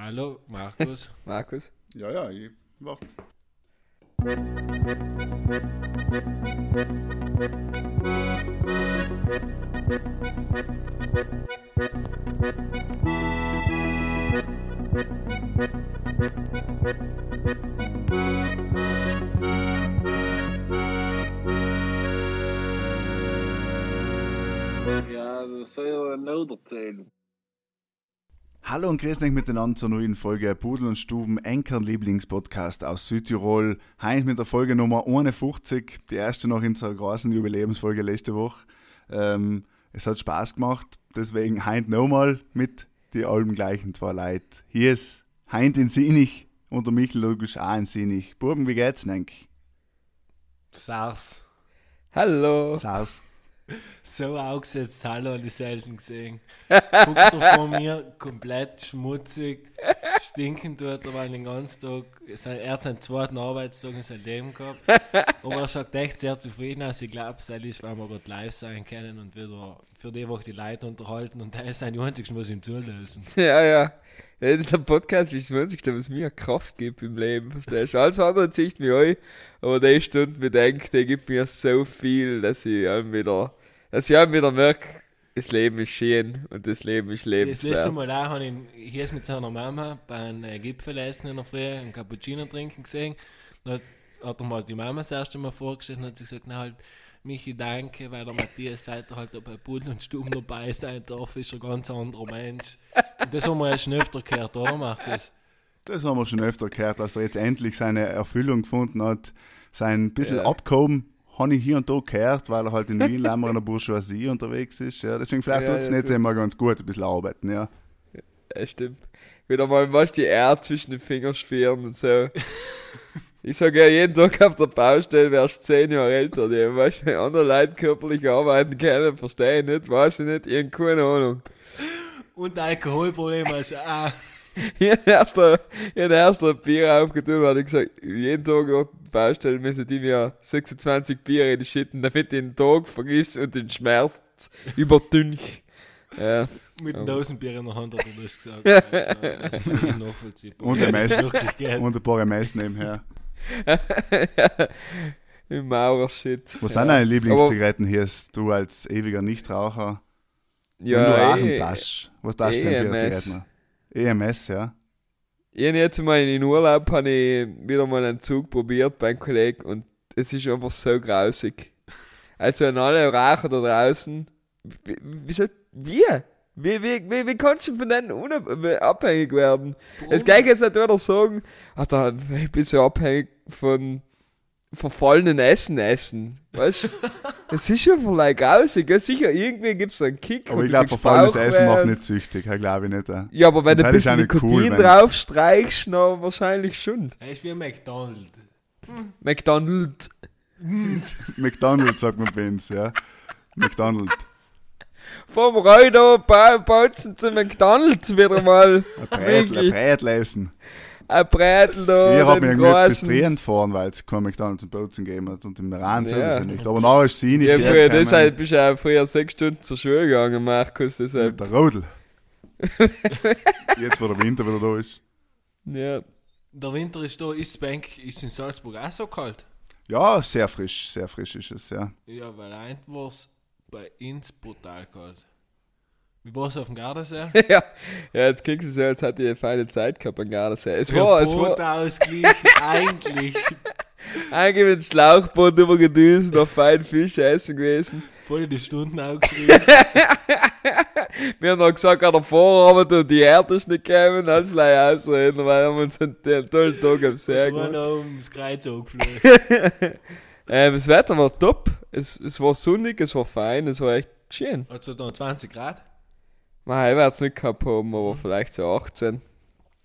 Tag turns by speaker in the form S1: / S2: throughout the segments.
S1: Hallo, Markus.
S2: Markus?
S3: Ja, ja, ich warte.
S4: Ja, das soll ja noch erzählen.
S3: Hallo und grüß euch miteinander zur neuen Folge Pudel und Stuben, Enkern Lieblingspodcast aus Südtirol. Heute mit der Folge Nummer 51, die erste noch in unserer großen Jubiläumsfolge letzte Woche. Ähm, es hat Spaß gemacht, deswegen heute nochmal mit die allem gleichen zwei Leuten. Hier ist Heint in Sinich und der Michel logisch auch in Sinich. Burgen, wie geht's, denk?
S1: SARS.
S2: Hallo.
S3: Saus.
S1: So aufgesetzt, hallo, ich selten gesehen. Guckt er vor mir, komplett schmutzig, stinkend tut er, weil den ganzen Tag, sein, er hat seinen zweiten Arbeitstag in seinem Leben gehabt. Aber er sagt echt sehr zufrieden aus. Ich glaube, es ist, weil wir gerade live sein können und wieder für die Woche die Leute unterhalten und der ist ein einziges, was ihm zulösen.
S2: Ja, ja. Der Podcast ist das Einzige, was mir Kraft gibt im Leben, verstehst du? Alles andere zieht mich ein, aber die Stunde bedenkt, die gibt mir so viel, dass ich einem wieder, dass ich einem wieder merke, das Leben ist schön und das Leben ist
S1: Das letzte
S2: lebenswert.
S1: Mal auch habe ich hier mit seiner Mama beim äh, Gipfelessen in der Früh einen Cappuccino trinken gesehen. Dann hat, hat er mal die Mama das erste Mal vorgestellt und hat sie gesagt, na halt, Michi, danke, weil der Matthias seit er halt da bei Pudel und Stuben dabei sein darf, ist ein ganz anderer Mensch. Und das haben wir ja schon öfter gehört, oder Markus?
S3: Das haben wir schon öfter gehört, dass er jetzt endlich seine Erfüllung gefunden hat. Sein bisschen
S2: Ja.
S3: Abkommen habe ich hier und da gehört, weil er halt in Wien lämmer in der Bourgeoisie unterwegs ist. Ja. Deswegen vielleicht
S2: Ja,
S3: tut es
S2: ja,
S3: nicht
S2: so.
S3: immer ganz gut, ein bisschen arbeiten. Ja.
S2: Ja, stimmt. Wieder mal was die Erde zwischen den Fingern schwirren und so. Ich sage ja jeden Tag auf der Baustelle, wärst zehn Jahre älter, die weißt du, andere Leute körperlich arbeiten können, verstehe ich nicht, weiß ich nicht, irgend keine Ahnung.
S1: Und Alkoholproblem ist auch.
S2: Ich hab erst ein- ich hab erst ein Bier aufgetan und hab gesagt, jeden Tag auf der Baustelle müssen die mir 26 Bier in die schütten, damit ich den Tag vergiss und den Schmerz überdünch. Ja.
S1: mit
S2: Ja.
S1: einem Dosenbier in der Hand hat er das gesagt. Also, das ist nachvollziehbar.
S3: Und
S1: das
S3: Mess. Und ein paar MS nebenher.
S2: Im Maurer-Shit.
S3: Was
S2: ja.
S3: sind deine Lieblingszigaretten hier? Du als ewiger Nichtraucher.
S2: Ja,
S3: und du rauchen darfst. Was darfst du denn für
S2: EMS.
S3: Zigaretten? EMS, ja.
S2: Ich hab jetzt mal in Urlaub hab ich wieder mal einen Zug probiert beim Kollegen und es ist einfach so grausig. Also an alle Raucher da draußen, wie, wie, wie? Wie, wie, wie, wie kannst du von denen unab- abhängig werden? Es kann jetzt nicht wieder sagen, ach, da, ich bin so abhängig von verfallenen Essen essen. Weißt du? Es ist schon vielleicht grausig. Ja, sicher, irgendwie gibt es einen Kick.
S3: Aber ich glaube, verfallenes Essen macht nicht süchtig. Ja, glaube ich nicht. Ja.
S2: Ja, aber wenn du ein
S3: das
S2: bisschen
S3: nicht cool,
S2: Nikotin
S3: wenn-
S2: draufstreichst, dann wahrscheinlich schon.
S1: Er ist wie ein McDonald's.
S2: McDonald's.
S3: McDonald's sagt man bei uns, ja. McDonald's.
S2: Vom Reuter ba bautzen zu McDonald's wieder mal.
S3: Ein Brätl, ein? Brätl essen.
S2: Ein Brätel da,
S3: hat
S2: den
S3: mich irgendwie frustrierend gefahren, weil es kein McDonalds und Bozen gegeben hat. Und im Iran
S2: Ja.
S3: sowieso nicht. Aber nachher ist sie nicht
S2: Ja, früher,
S3: gekommen
S2: deshalb bist du auch früher sechs Stunden zur Schule gegangen, Markus,
S3: Mit
S2: deshalb.
S3: der Rodel. Jetzt, wo der Winter wieder da ist.
S2: Ja.
S1: Der Winter ist da, ist Bank, ist in Salzburg auch so kalt?
S3: Ja, sehr frisch, sehr frisch ist es, ja.
S1: Ja, weil ein war es bei uns brutal kalt. Wie war es auf dem Gardasee?
S2: ja. ja, jetzt kriegst du es ja, als ich eine feine Zeit gehabt an Gardasee. Es
S1: Für
S2: war, es war
S1: Bootausgleich eigentlich.
S2: eigentlich mit dem Schlauchboot übergedüst, noch fein Fisch essen gewesen.
S1: Voll die Stunden aufgeschrieben.
S2: Wir haben noch gesagt, an der Vorarbeit und die Erde ist nicht gekommen, als gleich ausreden, weil wir haben uns einen tollen Tag am See
S1: Wir
S2: gemacht.
S1: waren ums Kreuz angeflogen.
S2: Ähm, das Wetter war top. Es, es war sonnig, es war fein, es war echt schön.
S1: Hat es da 20 Grad?
S2: Nein, ich werde es nicht gehabt haben, aber vielleicht so 18.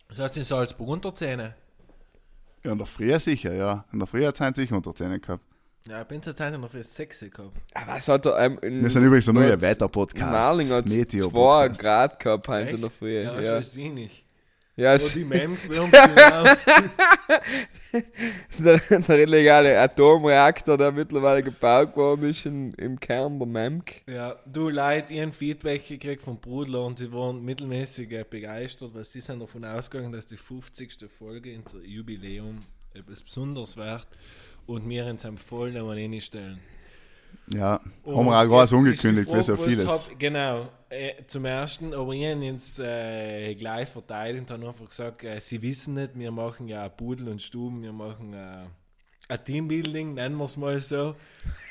S1: Das hat in Salzburg unter 10.
S3: Ja, in der Früh sicher, ja. In der Früh hat es sicher unter 10 gehabt.
S1: Ja, ich bin zur Zeit noch für 6 gehabt.
S2: Aber es hat ähm, in,
S3: Wir sind übrigens ein neuer
S2: in Marling
S3: Wetterpodcast.
S2: hat es 2
S3: Meteo-Podcast.
S2: Grad gehabt heute in der? Früh.
S1: Ja,
S2: Ja,
S1: schon sinnig.
S2: Ja,
S1: Wo die Mem gewürmt sind. auch.
S2: der, der illegale Atomreaktor, der mittlerweile gebaut worden ist in, im Kern der MEMK.
S1: Ja, du Leute, ihren Feedback gekriegt vom Brudler und sie waren mittelmäßig äh, begeistert, weil sie sind davon ausgegangen, dass die 50. Folge in der Jubiläum etwas Besonderes wird und wir uns am voll noch reinstellen.
S3: Ja,
S1: Und
S3: haben wir auch groß
S1: jetzt ist die
S3: angekündigt, wie so
S1: was
S3: vieles.
S1: Hab, genau, äh, zum ersten, aber ich habe jetzt äh, gleich verteidigt und einfach gesagt, äh, sie wissen nicht, wir machen ja Pudel und Stuben, wir machen äh, ein Teambuilding, nennen wir es mal so.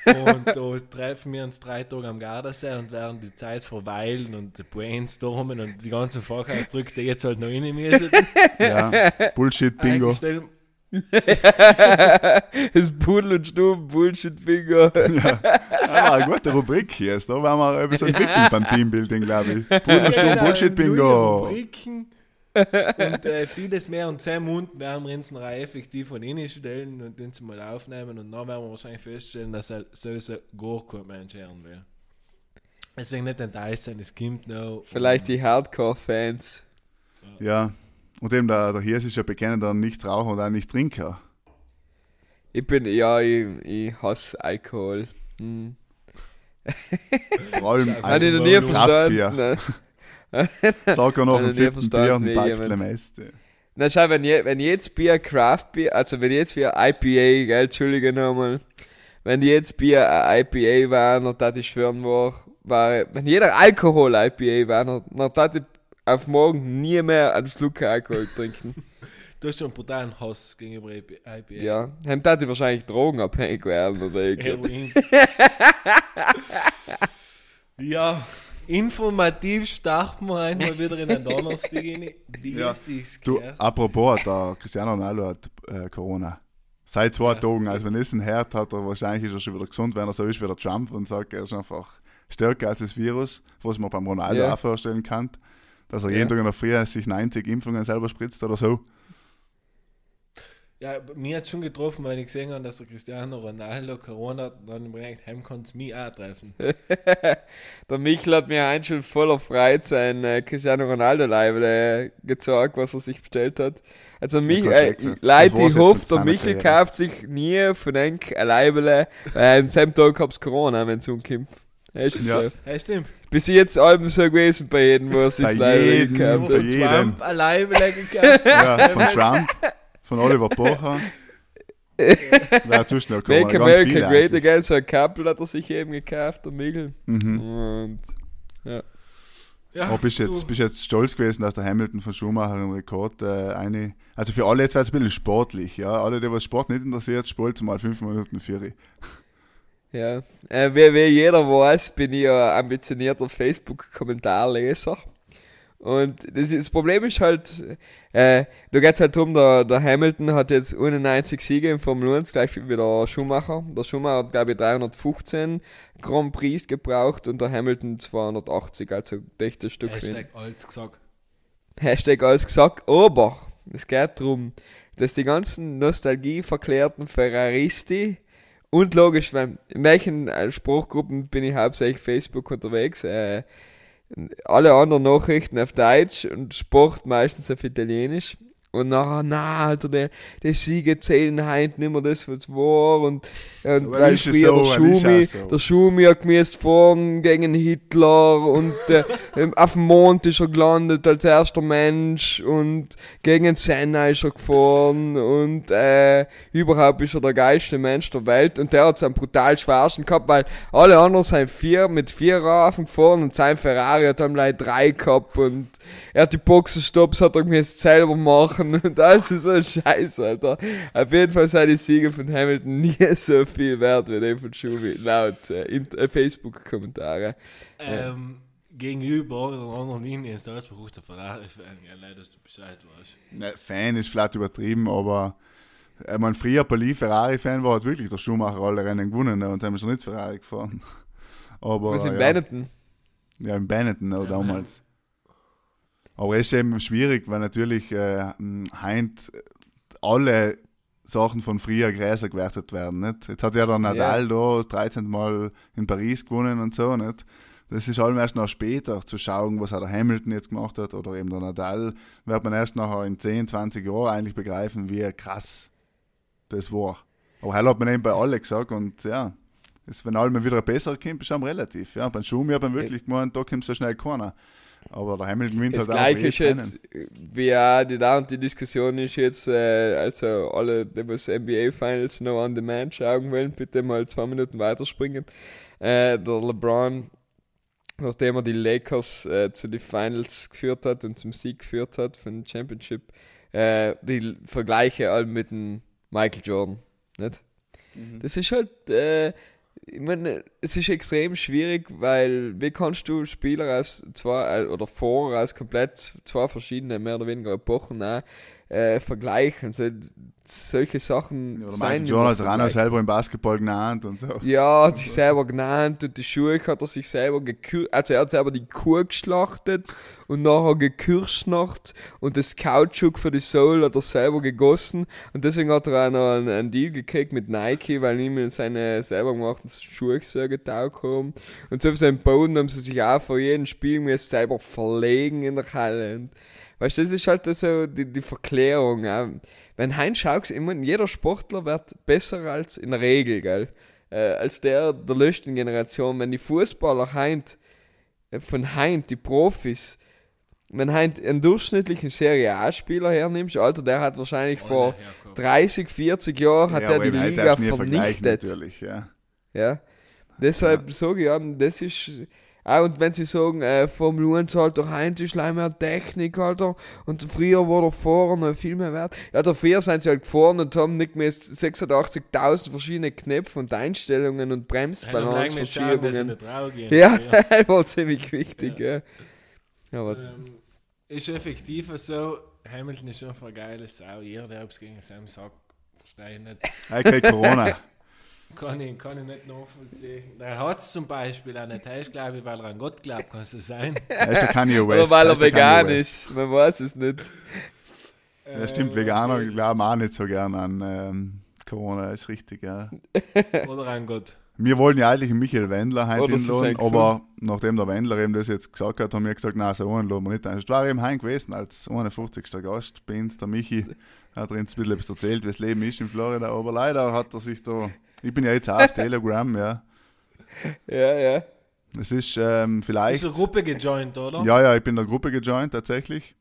S1: Und da treffen wir uns drei Tage am Gardasee und werden die Zeit verweilen und brainstormen und die ganzen Fachausdrücke, die jetzt halt noch rein müssen.
S3: Ja, Bullshit-Bingo.
S2: Das Pudel und Stuben, Bullshit-Finger.
S3: Ah, eine gute Rubrik hier. Da werden wir etwas entwickeln beim Teambuilding, glaube ich. Bullshit,
S1: Genau, neue
S3: Bullshit-Bingo.
S1: Rubriken und äh, vieles mehr. Und zehn Minuten werden wir uns noch effektiv von innen stellen und uns mal aufnehmen. Und dann werden wir wahrscheinlich feststellen, dass er sowieso gar kein Mensch hören will. Deswegen nicht enttäuscht sein, es kommt noch.
S2: Vielleicht die Hardcore-Fans.
S3: Ja. Und eben der, der Hirs ist ja bekennender Nichtraucher und auch Nicht-Trinker.
S2: Ich bin, ja, ich, ich hasse Alkohol. Hm.
S3: Vor allem
S2: Habe ich noch nie verstanden.
S3: Sag er noch ein siebten Bier und packt
S2: jemand-
S3: der meiste.
S2: Na schau, wenn, je, wenn jetzt Bier Craft Bier, also wenn jetzt wir IPA, gell, entschuldige nochmal, wenn jetzt Bier ein IPA waren, und das ich schwören war, war, wenn jeder Alkohol IPA war, dann, dann tat ich auf morgen nie mehr einen Schluck Alkohol trinken.
S1: Du hast schon einen brutalen Hass gegenüber IPA.
S2: ja, dann tat ich wahrscheinlich drogenabhängig werden oder irgendwie.
S1: Heroin. ja, informativ starten wir einmal wieder in den Donnerstag rein, wie
S3: Ja.
S1: es sich
S3: Du,
S1: gehört.
S3: apropos, der Cristiano Ronaldo hat äh, Corona. Seit zwei Tagen. Also wenn es ein Herd hat, er wahrscheinlich ist er schon wieder gesund, wenn er so ist wie der Trump und sagt, er ist einfach stärker als das Virus, was man beim Ronaldo
S2: Ja.
S3: auch vorstellen kann. Dass er
S2: Ja.
S3: jeden Tag in der Früh sich 90 Impfungen selber spritzt oder so.
S1: Ja, mir hat schon getroffen, weil ich gesehen habe, dass der Cristiano Ronaldo Corona hat. Dann habe ich gedacht, heim kann es mich auch treffen.
S2: Der Michel hat mir ein schon voller Freude sein äh, Cristiano Ronaldo Live äh, gezeigt, was er sich bestellt hat. Also mich, äh. Leute, ich hoffe, der Michel
S3: Karriere.
S2: kauft sich nie von Enk ein Leibele, weil am selben Tag hab's Corona, wenn es umkommt. Ja, ist
S3: Ja.
S1: Ja, stimmt.
S2: Bis jetzt allem so gewesen bei jedem, wo er sich Leibele
S3: jedem,
S2: gekauft
S3: bei
S2: hat.
S3: jedem.
S1: Trump alleine gekauft.
S3: Ja, von Trump, von Oliver Pocher. Wer tust du noch kommen?
S2: Make America Great
S3: eigentlich.
S2: Again, so ein Couple hat er sich eben gekauft, der Michel.
S3: Mhm.
S2: Und
S1: Ja,
S3: Aber bist du jetzt, bist jetzt stolz gewesen, dass der Hamilton von Schumacher einen Rekord äh, eine. Also für alle jetzt wäre es ein bisschen sportlich, ja. Alle, die was Sport nicht interessiert, spult mal fünf Minuten für
S2: Ja, äh, wie, wie jeder weiß, bin ich ein ambitionierter Facebook-Kommentarleser. Und das, das Problem ist halt, äh, da geht es halt darum, der, der Hamilton hat jetzt 91 Siege im Formel 1, gleich wie der Schumacher. Der Schumacher hat, glaube ich, 315 Grand Prix gebraucht und der Hamilton 280, also echt ein Stück.
S1: Hashtag alles gesagt.
S2: Hashtag alles gesagt, aber es geht darum, dass die ganzen nostalgieverklärten Ferraristi und logisch, weil in welchen äh, Spruchgruppen bin ich hauptsächlich Facebook unterwegs, äh, alle anderen Nachrichten auf Deutsch und Sport meistens auf Italienisch. Und nachher, na, Alter, die, die Siege zählen heute nicht mehr das, was war. Und, und weil früher
S3: so,
S2: der Schumi,
S3: so.
S2: der Schumi hat gemäßt fahren gegen Hitler und äh, auf dem Mond ist er gelandet als erster Mensch und gegen Senna ist er gefahren und äh, überhaupt ist er der geilste Mensch der Welt und der hat seinen brutal schwersten gehabt, weil alle anderen sind vier mit vier Rafen gefahren und sein Ferrari hat dann gleich drei gehabt und er hat die Boxenstops hat er gemäßt selber machen und alles ist so ein Scheiß, Alter. Auf jeden Fall sind die Siege von Hamilton nie so viel wert wie die von Schumi, laut äh, in- äh, Facebook-Kommentare.
S1: Ähm, gegenüber der anderen Linie ist das der Ferrari-Fan. Ja, leider, dass du Bescheid weißt.
S3: Ne, Fan ist vielleicht übertrieben, aber äh, mein früher Pali Ferrari-Fan war halt wirklich der Schumacher alle Rennen gewonnen ne, und haben schon nicht Ferrari gefahren. Aber
S2: Was in
S3: ja,
S2: Benetton?
S3: ja, in Benetton ne, damals. Aber es ist eben schwierig, weil natürlich äh, heint alle Sachen von früher Gräser gewertet werden. Nicht? Jetzt hat ja der Nadal da 13 Mal in Paris gewonnen und so. Nicht? Das ist allem erst noch später zu schauen, was auch der Hamilton jetzt gemacht hat oder eben der Nadal, wird man erst nachher in 10, 20 Jahren eigentlich begreifen, wie krass das war. Aber heute hat man eben bei alle gesagt und ja, das, wenn allem wieder besser kommt, ist es relativ. Ja, beim Schumi hat man wirklich gemeint, da kommt so schnell keiner. Aber der Hamilton gewinnt
S2: Das
S3: halt auch
S2: gleiche ist
S3: jedes
S2: jetzt, wie auch die, da und die Diskussion ist jetzt, äh, also alle, die was NBA Finals noch on demand schauen wollen, bitte mal zwei Minuten weiterspringen. Äh, der LeBron, nachdem er die Lakers äh, zu den Finals geführt hat und zum Sieg geführt hat von Championship, äh, die Vergleiche all mit dem Michael Jordan. Nicht? Das ist halt, äh, ich meine, es ist extrem schwierig, weil wie kannst du Spieler aus zwei äh, oder Fahrer aus komplett zwei verschiedene, mehr oder weniger Epochen auch, äh, vergleichen? So, solche Sachen
S3: Oder
S2: sein
S3: noch
S2: vergleichbar.
S3: selber im Basketball genannt und so.
S2: Ja, hat sich selber genannt und die Schuhe hat er sich selber gekürt, also er hat selber die Kuh geschlachtet und nachher gekürschnacht und das Kautschuk für die Soul hat er selber gegossen und deswegen hat er auch noch einen, einen Deal gekriegt mit Nike, weil ihm seine selber gemachten Schuhe so getaugt haben und so auf seinem Boden haben sie sich auch vor jedem Spiel müssen selber verlegen in der Halle und weißt du, das ist halt so die, die Verklärung, auch. wenn Heinz schaut, ich meine, jeder Sportler wird besser als in der Regel, gell? Äh, als der der letzten Generation. Wenn die Fußballer heint, äh, von heint, die Profis, wenn heint einen durchschnittlichen Serie A-Spieler hernimmst, Alter, der hat wahrscheinlich vor 30, 40 Jahren hat
S3: Ja,
S2: er
S3: aber
S2: die Liga vernichtet.
S3: natürlich, ja.
S2: Ja. Deshalb sage ich, ja, das ist. Auch und wenn sie sagen, äh, Formel 1 halt doch leider mehr Technik, Alter, und früher war der Fahrer noch viel mehr wert. Ja, dafür sind sie halt gefahren und haben nicht mehr 86.000 verschiedene Knöpfe und Einstellungen und Bremsbalanceverschiebungen.
S1: rausgehen.
S2: Ja, das war ziemlich wichtig, ja. Aber,
S1: Ähm, ist effektiv so, Hamilton ist einfach ein geiles Sau. Jeder, der es gegen Sam sagt, verstehe ich nicht.
S3: Okay, Corona.
S1: Kann ich, kann ich nicht nachvollziehen. Der hat es zum Beispiel auch nicht. Er ist, glaube ich, weil er an Gott glaubt, kann es sein.
S3: Er ist der Kanye West.
S2: oder weil
S3: er
S2: vegan ist, man weiß es nicht.
S3: Ja, stimmt, Veganer glauben auch nicht so gern an ähm, Corona, ist richtig, ja.
S1: Oder an Gott.
S3: Wir wollen ja eigentlich einen Michael Wendler heute
S2: sie
S3: einladen, aber nachdem der Wendler eben das jetzt gesagt hat, haben wir gesagt, nein, so einen laden wir nicht ein. Es war eben heim gewesen als 51. Gast bei uns, der Michi, hat er uns ein bisschen etwas erzählt, wie das Leben ist in Florida, aber leider hat er sich da, ich bin ja jetzt auch auf Telegram, ja.
S2: Ja, ja.
S3: Es ist ähm,
S1: Ist
S3: vielleicht...
S1: eine Gruppe gejoint, oder?
S3: Ja, ja, ich bin der Gruppe gejoint tatsächlich.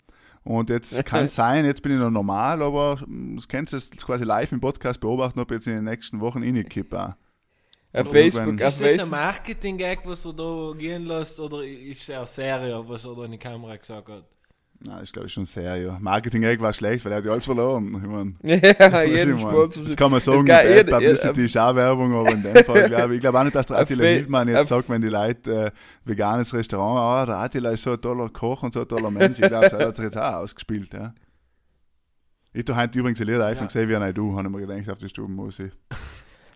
S3: Und jetzt kann es sein, jetzt bin ich noch normal, aber mm, das kannst du jetzt quasi live im Podcast beobachten, ob ich jetzt in den nächsten Wochen reinkippe. auch.
S2: Auf
S3: Oder
S2: Facebook,
S3: wenn-
S2: auf
S1: Ist das ein. Marketing-Gag, was er da gehen lässt, oder ist er Serie, was er da in die Kamera gesagt hat?
S3: Nein, das ist glaube ich schon sehr, ja. Marketing-Egg war schlecht, weil er hat ja alles verloren. Ich mein,
S2: Ja, jeden
S3: ich mein. Jetzt kann man sagen, Bad
S2: jeder-
S3: Publicity ist auch Werbung, aber in dem Fall glaube ich, ich glaube auch nicht, dass der Attila Hildmann jetzt sagt, wenn die Leute äh, veganes Restaurant, ah, der Attila ist so ein toller Koch und so ein toller Mensch. Ich glaube, das hat sich jetzt auch ausgespielt, ja. Ich tue heute übrigens ein Lied einfach
S1: Ja.
S3: gesehen, wie ein du, habe ich mir gedacht, auf die Stubenmusik.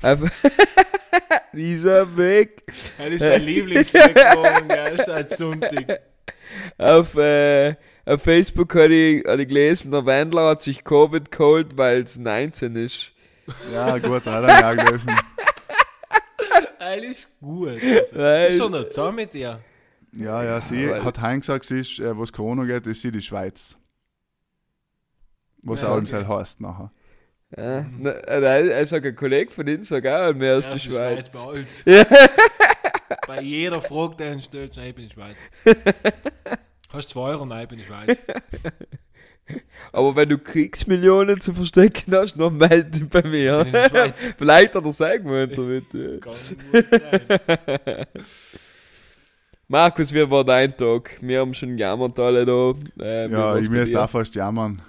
S2: Auf Dieser Weg.
S1: Das ist dein Lieblingslied geworden, gell, seit Sonntag.
S2: Auf, äh, auf Facebook habe ich, hab ich gelesen, der Wendler hat sich Covid geholt, weil es 19 ist.
S3: Ja, gut, hat er auch gelesen.
S1: Alles gut.
S2: Weil,
S1: Ist er noch zusammen mit dir?
S3: Ja, ja, sie
S2: weil-
S3: hat heim gesagt, sie ist, äh, was Corona geht, ist sie die Schweiz. Was
S1: Ja,
S3: auch
S1: okay.
S3: okay. heißt nachher.
S2: ja, na, äh, also ein Kollege von ihnen sagt auch, mehr als
S1: Ja,
S2: die
S1: ist
S2: Schweiz.
S1: bei uns.
S2: Ja.
S1: Bei jeder Frage, der ihn stellt, nein, ich bin in Schweiz. Hast zwei Euro? Nein, ich bin in Schweiz.
S2: Aber wenn du Kriegsmillionen zu verstecken hast, noch melde dich bei mir.
S1: Ich bin in der Schweiz.
S2: Vielleicht hat er sein gemeint damit. ja.
S1: Kann gut sein.
S2: Markus, wie war dein Tag? Wir haben schon gejammert alle da. Äh,
S3: Ja, ich müsste auch fast jammern.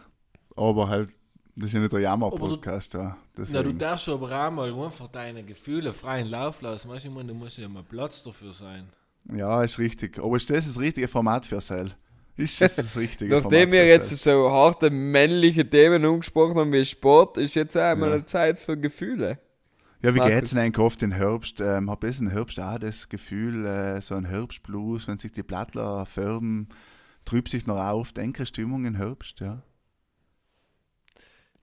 S3: Aber halt, das ist ja nicht der Jammer-Podcast, ja.
S1: Na, du darfst aber auch mal einfach deine Gefühle freien Lauf lassen. Weißt du, ich meine, da muss ja mal Platz dafür sein.
S3: Ja, ist richtig. Aber ist das das richtige Format für Seil? Ist das das richtige
S2: Nachdem
S3: Format
S2: wir jetzt
S3: Seil?
S2: so harte männliche Themen angesprochen haben wie Sport, ist jetzt auch einmal
S3: Ja.
S2: eine Zeit für Gefühle.
S3: Ja, wie
S2: Markus.
S3: geht's denn eigentlich oft im Herbst? Ähm, hab ich im Herbst auch das Gefühl, äh, so ein Herbstblues, wenn sich die Blattler färben, trübt sich noch auf, denke Stimmung im Herbst, ja.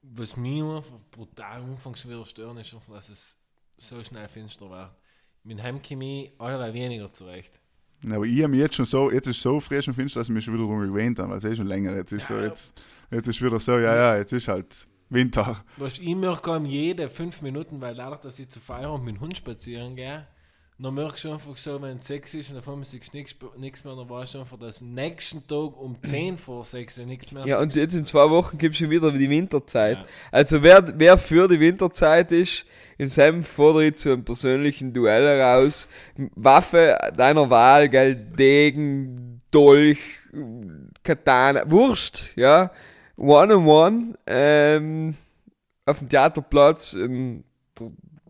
S1: Was mich brutal anfangs wieder stören ist, dass es so schnell finster wird. Mit Heimchemie allerweil weniger zurecht.
S3: Ja, aber ich habe mich jetzt schon so, jetzt ist so frisch und finster, dass ich mich schon wieder drum gewöhnt habe, weil es eh schon länger jetzt ist so,
S1: Ja.
S3: jetzt, jetzt ist wieder so, ja, ja, jetzt ist halt Winter.
S1: Was ich merke, jede fünf Minuten, weil dadurch, dass ich zu Feierabend mit dem Hund spazieren gehe, dann merkst du einfach so, wenn es sechs ist und auf einmal siehst du nichts mehr, dann weißt du einfach, dass nächsten Tag um 10 vor sechs nichts mehr
S2: Ja, und jetzt in zwei Wochen gibt es schon wieder die Winterzeit.
S1: Ja.
S2: Also wer, wer für die Winterzeit ist, in seinem fordere zu einem persönlichen Duell heraus. Waffe deiner Wahl, gell, Degen, Dolch, Katana, Wurst, ja. One-on-one, ähm, auf dem Theaterplatz am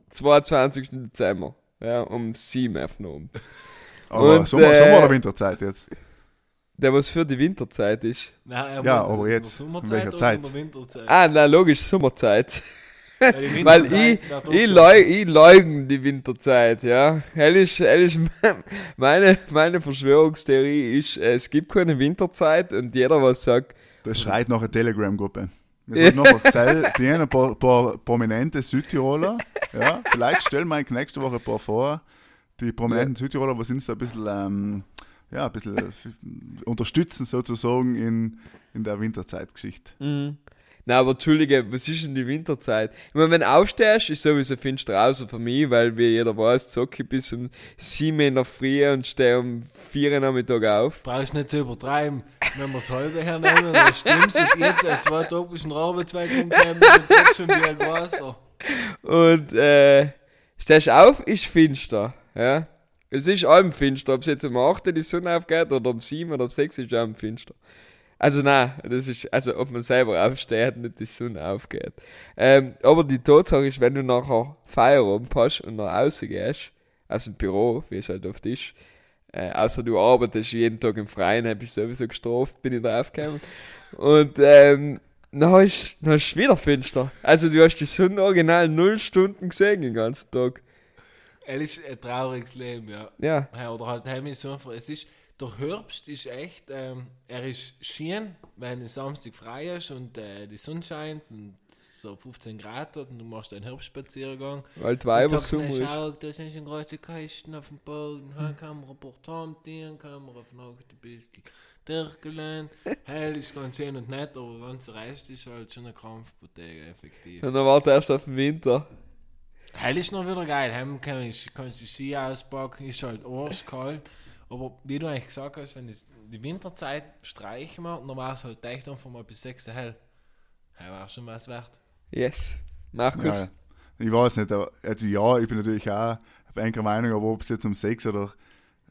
S2: 22. Dezember, ja, um 7 Uhr oben.
S3: Aber
S2: Und,
S3: Sommer,
S2: äh,
S3: Sommer oder Winterzeit jetzt?
S2: Der, was für die Winterzeit ist.
S1: Nein,
S3: Ja, aber
S1: in der
S3: jetzt, in
S1: Sommerzeit
S3: welcher
S1: oder
S3: Zeit?
S2: Ah, na logisch, Sommerzeit.
S1: Weil, die
S2: Weil ich, ich, leug, ich leugne die Winterzeit, ja. Hell ist meine, meine Verschwörungstheorie ist, es gibt keine Winterzeit und jeder, was sagt,
S3: Das schreit nach einer Telegram-Gruppe. Wir sollten noch erzählen, die ein paar, paar prominente Südtiroler. Ja, vielleicht stellen wir nächste Woche ein paar vor. Die prominenten Südtiroler, was uns da ein bisschen, ähm, ja, ein bisschen unterstützen sozusagen in, in der Winterzeitgeschichte.
S2: mhm. Na, aber Entschuldige, was ist denn die Winterzeit? Ich meine, wenn du aufstehst, ist sowieso finster außer für mich, weil wie jeder weiß, zocke ich bis um 7 in der Früh und stehe um 4 Uhr Nachmittag auf.
S1: Brauchst nicht zu übertreiben. Wenn wir das halbe hernehmen, dann stimmt's. Jetzt, seit zwei in der Arbeitswelt umgekommen und jetzt schon wie ein Wasser.
S2: Und äh, stehst auf, ist finster. Ja? Es ist allem finster, ob es jetzt um 8 Uhr die Sonne aufgeht oder um 7 oder um 6 ist allem finster. Also nein, das ist, also ob man selber aufsteht, nicht die Sonne aufgeht. Ähm, aber die Tatsache ist, wenn du nachher Feierabend hast und nach Hause gehst, aus dem Büro, wie es halt oft ist, äh, außer du arbeitest jeden Tag im Freien, hab ich sowieso gestraft, bin ich draufgekommen. Und ähm, dann ist, dann ist wieder finster. Also du hast die Sonne original null Stunden gesehen den ganzen Tag.
S1: Es ist ein trauriges Leben, ja.
S2: Ja.
S1: Ja, Oder halt heim ist so einfach, es ist, der Herbst ist echt, ähm, er ist schön, wenn es Samstag frei ist und äh, die Sonne scheint und so 15 Grad hat und du machst einen Herbstspaziergang.
S2: Weil die Weiber Sommer
S1: "Na,
S2: ist.
S1: Schau, da sind schon große Kästen auf dem Boden, hier kann man Tomtieren, kann man auf Nacht ein bisschen durchgelernt. Hell ist ganz schön und nett, aber wenn es Rest ist, halt schon eine Krampfbotega, effektiv.
S2: Und dann warte erst auf den Winter.
S1: Hell ist noch wieder geil. Heim kann ich, kannst du Ski auspacken, ist halt arschkalt. Aber wie du eigentlich gesagt hast, wenn es die Winterzeit streichen wir, dann war es halt echt einfach mal bis 6 Uhr hell. Hell war schon was wert.
S2: Yes. Markus.
S3: Ja, ich weiß nicht, aber also ja, ich bin natürlich auch auf einer Meinung, aber ob es jetzt um 6 oder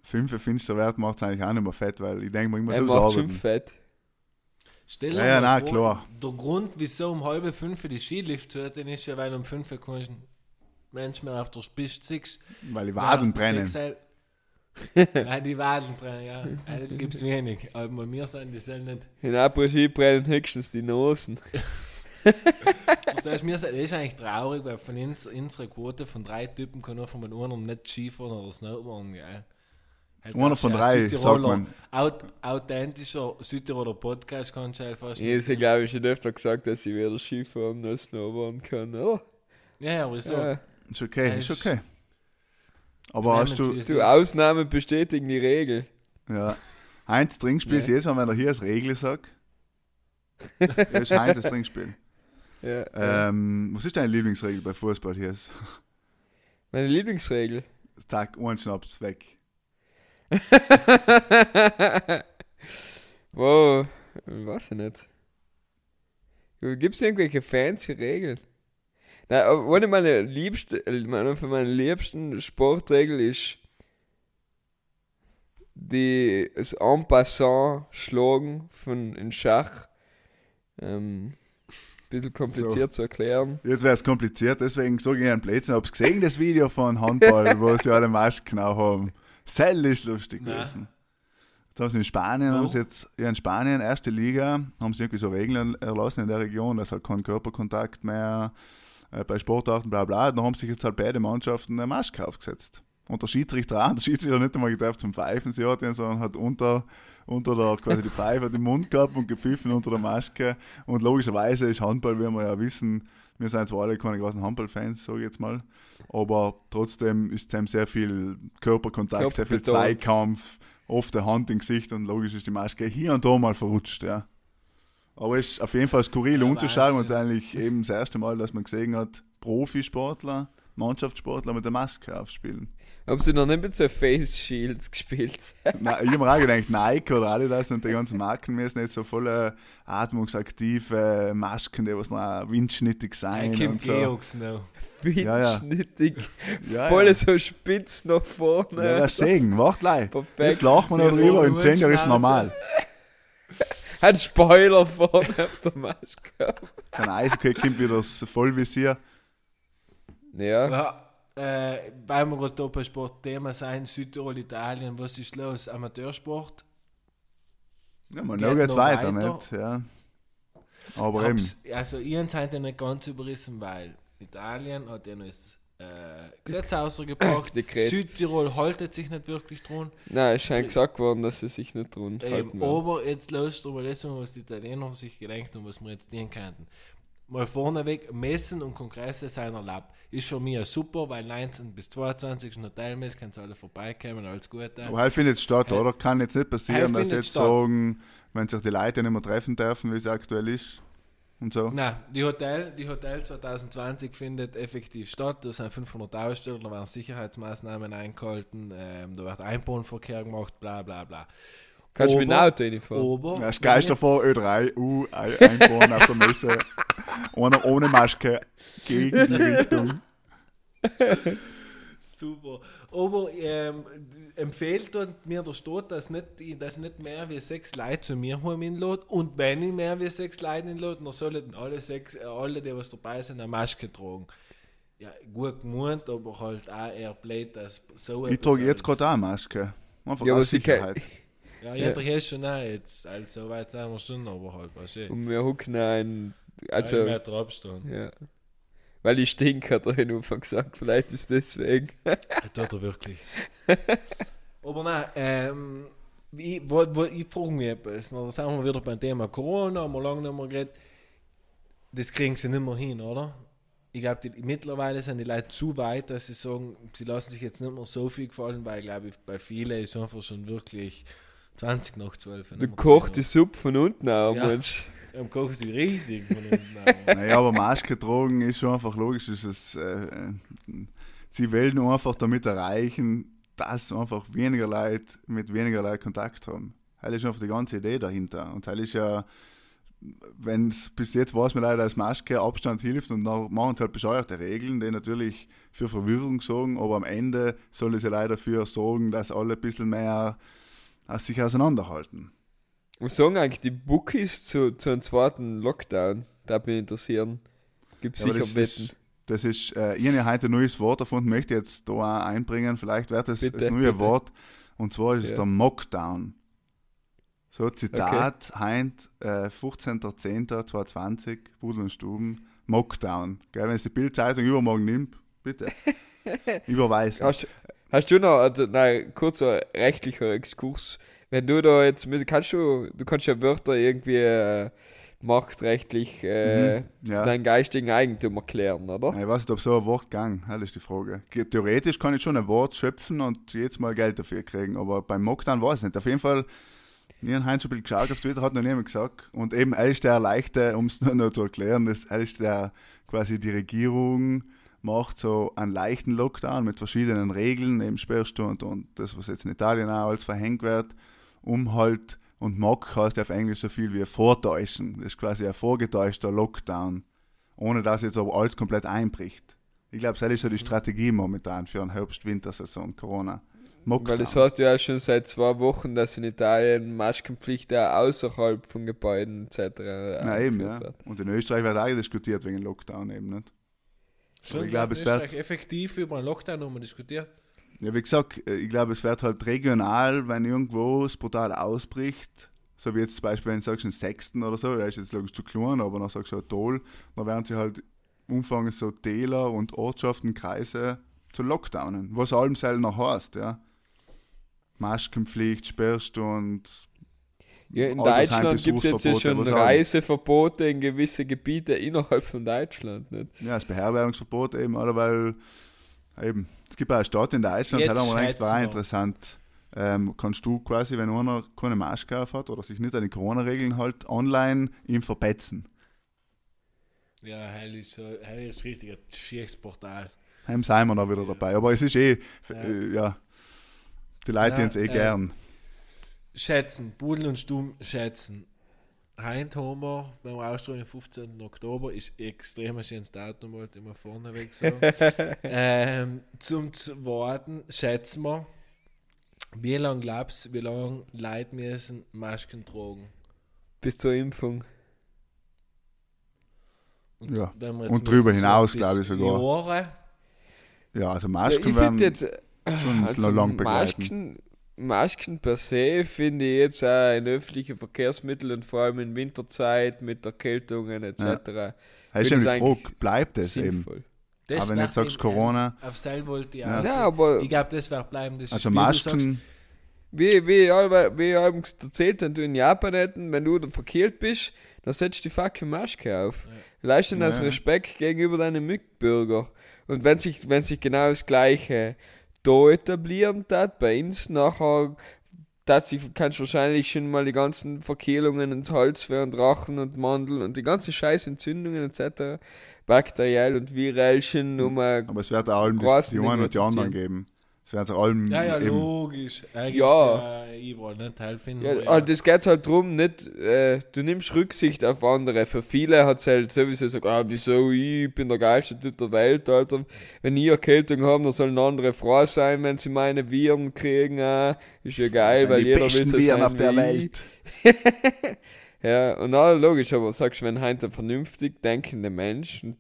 S3: 5 finster wird, macht es eigentlich auch nicht mehr fett, weil ich denke mal, ich muss
S2: er
S3: sowieso
S2: macht schon
S3: arbeiten.
S2: fett.
S1: Stell
S3: Ja, ja,
S1: mal
S3: nein,
S1: vor,
S3: klar.
S1: Der Grund, wieso um halb fünf die Skilift zu hat, ist ja, weil um fünf kannst du Mensch mehr auf der Spitze siehst.
S3: Weil die Waden brennen.
S1: Nein, die Waden brennen, ja. Äh, Da gibt es wenig. Aber bei mir sind die sind nicht.
S2: In Après-Ski brennen höchstens die Nosen.
S1: Verstehst du, mir ist- das ist eigentlich traurig, weil von uns, unserer Quote von drei Typen kann nur von einer nicht Skifahren oder Snowboarden, gell? Halt
S3: Einer von drei, sagt man.
S1: Aut authentischer Südtiroler Podcast kannst du halt fast
S2: Ich habe, glaube ich, schon öfter gesagt, dass ich weder Skifahren noch Snowboarden kann, oder?
S1: Ja, ja, wieso?
S2: Ja.
S3: Ist okay, ist- okay. Aber hast du,
S2: Du. Ausnahmen bestätigen die Regel.
S3: ja, Heinz Trinkspiel ist
S2: Ja.
S3: jedes Mal, wenn er hier das Regel sagt. Das ist Heinz das Trinkspiel.
S2: Ja, ja.
S3: Ähm, was ist deine Lieblingsregel bei Fußball hier?
S2: Meine Lieblingsregel.
S3: Tag ein Schnaps weg.
S2: wow, weiß ich nicht. Gibt es irgendwelche fancy Regeln? Nein, eine meiner liebsten, eine von meinen liebsten Sportregeln ist die, das En passant schlagen von in Schach. Ähm, bisschen kompliziert zu erklären.
S3: Jetzt wäre es kompliziert, deswegen sage ich einen Blödsinn. Hab's gesehen, das Video von Handball, wo sie alle Masken auch haben. Sell ist lustig
S1: Nein.
S3: gewesen. Da haben sie in Spanien, haben sie jetzt, ja in Spanien, erste Liga, haben sie irgendwie so Regeln erlassen in der Region, dass halt kein Körperkontakt mehr bei Sportarten, bla bla. Dann haben sich jetzt halt beide Mannschaften eine Maske aufgesetzt. Und der Schiedsrichter auch, der Schiedsrichter hat nicht einmal gedacht zum Pfeifen, sie hat ihn, sondern hat unter, unter der, quasi die Pfeife im Mund gehabt und gepfiffen unter der Maske. Und logischerweise ist Handball, wie wir ja wissen, wir sind zwar alle keine großen Handballfans, sage ich jetzt mal, aber trotzdem ist es eben sehr viel Körperkontakt, sehr viel. Zweikampf, oft eine Hand im Gesicht und logisch ist die Maske hier und da mal verrutscht, ja. Aber es ist auf jeden Fall skurril
S1: Ja,
S3: umzuschauen und eigentlich eben das erste Mal, dass man gesehen hat, Profisportler, Mannschaftssportler mit der Maske aufspielen.
S2: Haben sie noch nicht mit so Face Shields gespielt?
S3: Na, ich habe mir auch gedacht, Nike oder Adidas und die ganzen Marken müssen jetzt so voll atmungsaktive Masken, die was noch windschnittig sein
S1: Kim
S3: so.
S1: Geox noch.
S3: Ja, ja.
S2: Windschnittig.
S3: Ja,
S2: Voll
S3: ja.
S2: so spitz nach vorne.
S3: Ja, das sehen, wart leid. Jetzt lachen wir noch drüber, in
S1: wohl,
S3: 10 Jahren ist
S1: Schnauze.
S3: normal.
S2: Ein Spoiler vorne auf der Maske.
S3: Kein Eishockey kommt wieder das Vollvisier.
S2: Ja.
S1: Ja, äh, weil wir gerade bei Sportthema sein, Südtirol, Italien, was ist los? Amateursport?
S3: Ja, man
S1: Geht noch
S3: weiter,
S1: weiter.
S3: nicht? Ja. Aber eben,
S1: Hab's, also ihr seid ja nicht ganz überrissen, weil Italien hat ja noch das äh, Gesetz ausgebracht.
S2: Dekret.
S1: Südtirol haltet sich nicht wirklich dran.
S2: Nein, es scheint gesagt worden, dass sie sich nicht dran halten
S1: Ähm, aber jetzt los drüber lesen, was die Italiener sich gedenkt und was wir jetzt dienen könnten. Mal vorneweg, Messen und Kongresse seiner Lab ist für mich super, weil 19 bis 22 ist Hotelmess, kannst alle vorbeikommen, alles Gute.
S3: aber halt findet statt,
S1: Halt-
S3: oder? Kann jetzt nicht passieren, dass jetzt
S1: statt.
S3: sagen, wenn sich die Leute nicht mehr treffen dürfen, wie es aktuell ist und so.
S1: Nein, die Hotel, die Hotel 2020 findet effektiv statt. Da sind 500 Aussteller, da werden Sicherheitsmaßnahmen eingehalten, ähm, da wird Einbahnverkehr gemacht, bla bla bla.
S2: Kannst du mit dem Auto reinfahren?
S1: Aber,
S3: Ja, das
S1: jetzt-
S3: davor, Ö3, U, ein- Einborn auf der Messe. Einer ohne Maske gegen die Richtung.
S1: Super. Aber ähm, empfiehlt dort mir der Staat, dass nicht, dass nicht mehr wie sechs Leute zu mir haben in Lot. Und wenn ich mehr wie sechs Leute in Lot, dann sollen alle sechs, äh, alle, die was dabei sind, eine Maske tragen. Ja, gut gemeint, aber halt auch eher blöd, dass so
S3: Ich trage jetzt gerade auch eine Maske. Einfach
S2: Ja,
S3: aus Sicherheit.
S1: Ja,
S2: Ja.
S1: jeder hier schon auch jetzt. Also, so weit sind wir schon, aber halt, was schön.
S2: Und wir hucken ein.
S1: Also,
S2: Also,
S1: Meter Abstand.
S2: ja. Weil ich stink, hat er in Anfang gesagt. Vielleicht ist deswegen.
S1: Ja, tut er wirklich. Aber nein, ähm, ich, wo, wo, ich frage mich etwas. Da sind wir wieder beim Thema Corona, haben wir lange nicht mehr geredet. Das kriegen sie nicht mehr hin, oder? Ich glaube, mittlerweile sind die Leute zu weit, dass sie sagen, sie lassen sich jetzt nicht mehr so viel gefallen, weil, glaube ich, bei vielen ist einfach schon wirklich 20 nach 12.
S2: Du kochst die
S1: 10
S2: Suppe von unten auch,
S1: Ja.
S2: Mensch.
S1: Nach- Dann kochst du richtig
S3: Naja, aber Maske tragen ist schon einfach logisch. Ist, äh, äh, sie wollen einfach damit erreichen, dass einfach weniger Leute mit weniger Leute Kontakt haben. Das ist einfach die ganze Idee dahinter. Und das ist ja, wenn es bis jetzt weiß man leider, dass Maske Abstand hilft und dann machen sie halt bescheuerte Regeln, die natürlich für Verwirrung sorgen, aber am Ende soll es ja leider dafür sorgen, dass alle ein bisschen mehr aus sich auseinanderhalten.
S2: Was sagen eigentlich die Bookies zu, zu einem zweiten Lockdown? Da mich interessieren. Gibt
S3: Ja, aber
S2: sicher
S3: das,
S2: Wetten.
S3: das, das ist, äh, ich habe ja heute ein neues Wort erfunden, möchte jetzt da auch einbringen. Vielleicht wird es
S2: Bitte,
S3: das neue
S2: bitte.
S3: Wort. Und zwar ist es
S2: Ja.
S3: der Mockdown. So, Zitat, heint, äh, 15.10.2020, Pudel und Stuben, Mockdown. Gell, wenn es die Bildzeitung übermorgen nimmt, bitte. Überweisen.
S2: Hast, hast du noch, also, nein, kurzer rechtlicher Exkurs. Wenn du da jetzt, kannst du, du kannst ja Wörter irgendwie äh, marktrechtlich äh,
S3: Mhm,
S2: zu
S3: ja.
S2: deinem geistigen Eigentum erklären, oder?
S3: Ich weiß nicht, ob so ein Wort gang, das ist die Frage. Ge- Theoretisch kann ich schon ein Wort schöpfen und jetzt mal Geld dafür kriegen, aber beim Mockdown weiß ich nicht. Auf jeden Fall, ein bisschen geschaut auf Twitter, hat noch niemand gesagt. Und eben, er ist der Leichte, um es nur noch zu erklären, das, er ist der quasi die Regierung macht so einen leichten Lockdown mit verschiedenen Regeln, eben Sperrstunde und das, was jetzt in Italien auch als verhängt wird, um halt, und Mock heißt auf Englisch so viel wie vortäuschen. Das ist quasi ein vorgetäuschter Lockdown ohne dass jetzt aber alles komplett einbricht. Ich glaube, das ist so die Strategie momentan für eine Herbst-Wintersaison, Corona.
S2: Weil das
S3: Mockdown.
S2: heißt ja schon seit zwei Wochen, dass in Italien Maskenpflicht auch außerhalb von Gebäuden etc.
S3: Na eben, ja.
S2: wird.
S3: Und in Österreich wird auch diskutiert wegen Lockdown eben nicht.
S1: Schon
S3: ich glaube, es wird-
S1: Österreich effektiv über einen Lockdown nochmal diskutiert.
S3: Ja, wie gesagt, äh, ich glaube, es wird halt regional, wenn irgendwo es brutal ausbricht, so wie jetzt zum Beispiel, wenn du sagst, einen Sechsten oder so, der ist jetzt logisch zu klein, aber dann sagst du halt toll, dann werden sie halt umfangen so Täler und Ortschaften, Kreise zu Lockdownen, was allem selber heißt, ja. Maskenpflicht, Sperrstunde,
S2: Ja, in Deutschland gibt es jetzt ja schon. Reiseverbote in gewisse Gebiete innerhalb von Deutschland. Nicht?
S3: Ja, das Beherbergungsverbot eben, oder weil eben, es gibt auch eine Stadt in Deutschland, da haben wir
S1: schneit's
S3: war auch
S1: noch.
S3: interessant. ähm, kannst du quasi, wenn einer keine Maske auf hat oder sich nicht an die Corona-Regeln hält, online ihm verpetzen.
S1: Ja, hell ist, so, hell ist richtig ein schieres Portal.
S3: Heim sind wir da wieder dabei. Aber es ist eh,
S1: Ja.
S3: äh, ja, die Leute
S1: Ja,
S3: es eh
S1: äh,
S3: gern.
S1: Schätzen, Budel und Stumm schätzen. Wir beim Ausstrahlen am 15. Oktober ist extrem ein schönes Datum, wollte ich mal vorneweg sagen. ähm, zum Zweiten schätzen wir, wie lange glaubst du, wie lange Leute müssen Masken tragen?
S2: Bis zur Impfung.
S1: Und,
S3: Ja.
S1: wenn wir jetzt
S3: Und drüber hinaus, glaube ich sogar.
S1: Jahre,
S3: Ja, also
S2: Ja,
S3: Masken
S2: ich
S3: werden
S2: jetzt,
S3: schon
S2: also
S3: lang begleiten.
S2: Masken, Masken per se finde ich jetzt auch in öffentlichen Verkehrsmitteln und vor allem in Winterzeit mit Erkältungen etc.
S3: Hast du
S2: finde
S3: eine
S2: ich
S3: Frage, bleibt es eben?
S2: sinnvoll.
S1: das
S3: Aber wenn du jetzt sagst Corona,
S1: Auf Seil wollte ich
S3: Ja.
S1: auch
S2: Ja,
S1: sagen.
S2: aber
S1: Ich glaube, das wird bleiben. Das
S3: also
S1: ist,
S3: Masken,
S2: wie, wie, ich- wie ich eben erzählt habe, du in Japan hätten, wenn du da verkehlt bist, dann setzt du die fucking Maske auf.
S1: Ja.
S2: Leisten das
S3: Ja.
S2: Respekt gegenüber deinen Mitbürger. Und wenn sich, wenn sich genau das Gleiche da etablieren tat, bei uns nachher, tat sich, kannst du wahrscheinlich schon mal die ganzen Verkehlungen und Halsweh und Rachen und Mandel und die ganzen scheiß Entzündungen etc. bakteriell und virell schon um
S3: aber es wird auch allem das, die einen und die anderen geben. Es wird auch allem
S1: Ja, ja, logisch. Äh,
S2: Ja.
S1: ja nicht helfen.
S2: Ja, also das geht halt drum, nicht, äh, du nimmst Rücksicht auf andere. Für viele hat es halt sowieso so, ah, wieso, ich bin der geilste Typ der Welt, Alter. Wenn ich Erkältung habe, dann sollen andere froh sein, wenn sie meine Viren kriegen. Äh, ist ja
S3: das
S2: geil, weil jeder will
S3: besten
S2: so
S3: Viren
S2: sein
S3: auf der
S2: wie
S3: Welt.
S2: Ja, und all logisch, aber sagst du, wenn halt ein vernünftig denkender Mensch und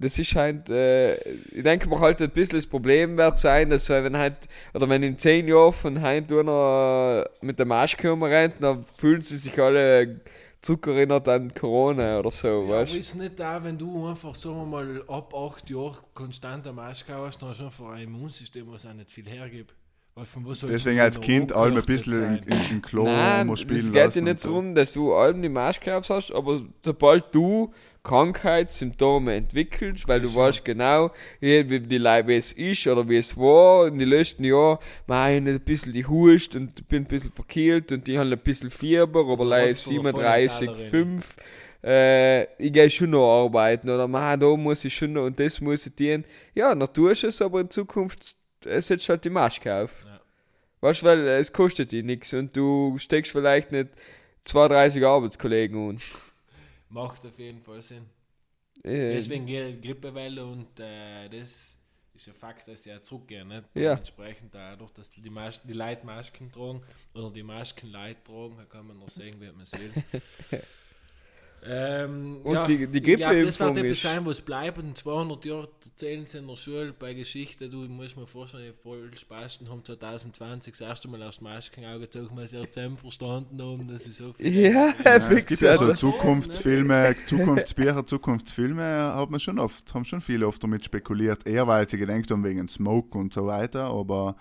S2: das ist halt, äh, ich denke mir halt ein bisschen das Problem wird sein, dass wenn halt, oder wenn in zehn Jahren von halt einer mit der Maske rumrennt, dann fühlen sie sich alle zurückerinnert an Corona oder so,
S1: Ja,
S2: weißt du?
S1: ist nicht da, wenn du einfach, sagen wir mal, ab 8 Jahren konstant eine Maske hast, dann hast du einfach ein Immunsystem, was auch nicht viel hergibt.
S3: Deswegen als Kind allem ein bisschen in, in, in Klo
S2: Nein,
S3: muss
S2: es
S3: spielen
S2: geht
S3: lassen.
S2: ja
S3: und
S2: nicht
S3: so.
S2: darum, dass du allem die Maske auf hast, aber sobald du Krankheitssymptome entwickelst, weil du weißt genau, wie, wie, die wie es ist oder wie es war in den letzten Jahren, meine ein bisschen die Hust und bin ein bisschen verkehlt und die haben ein bisschen Fieber, aber leider
S1: Trotz der vollen
S2: 37,5. Äh, ich gehe schon noch arbeiten oder man, da muss ich schon noch und das muss ich tun. Ja, dann tust du es, aber in Zukunft äh, setzt halt die Maske auf.
S1: Ja.
S2: Weißt du, weil es kostet dich nichts und du steckst vielleicht nicht 32 Arbeitskollegen an.
S1: Macht auf jeden Fall Sinn.
S2: Äh,
S1: Deswegen geht die Grippewelle und äh, das ist ein Fakt, dass sie ja zurückgehen. Nicht?
S2: Ja.
S1: Dementsprechend dadurch, dass die, Mas die Leute Masken tragen oder die Masken Leute tragen, da kann man noch sehen, wie man es will. ähm,
S2: Und
S1: ja,
S2: die- die
S1: ich glaub, Das
S2: Grippeimpfung
S1: wird etwas sein, was bleibt. In 200 Jahren erzählen sie in der Schule bei Geschichte, du musst mir vorstellen, voll Spasten haben 2020 das erste Mal erst Masken angezogen, weil sie erst zusammen verstanden haben, dass sie so viel.
S2: Ja,
S3: Ja, es gibt ja so. Zukunftsfilme, Zukunftsbücher, Zukunftsfilme, hat man schon oft, haben schon viele oft damit spekuliert, eher weil sie gedenkt haben wegen Smoke und so weiter, aber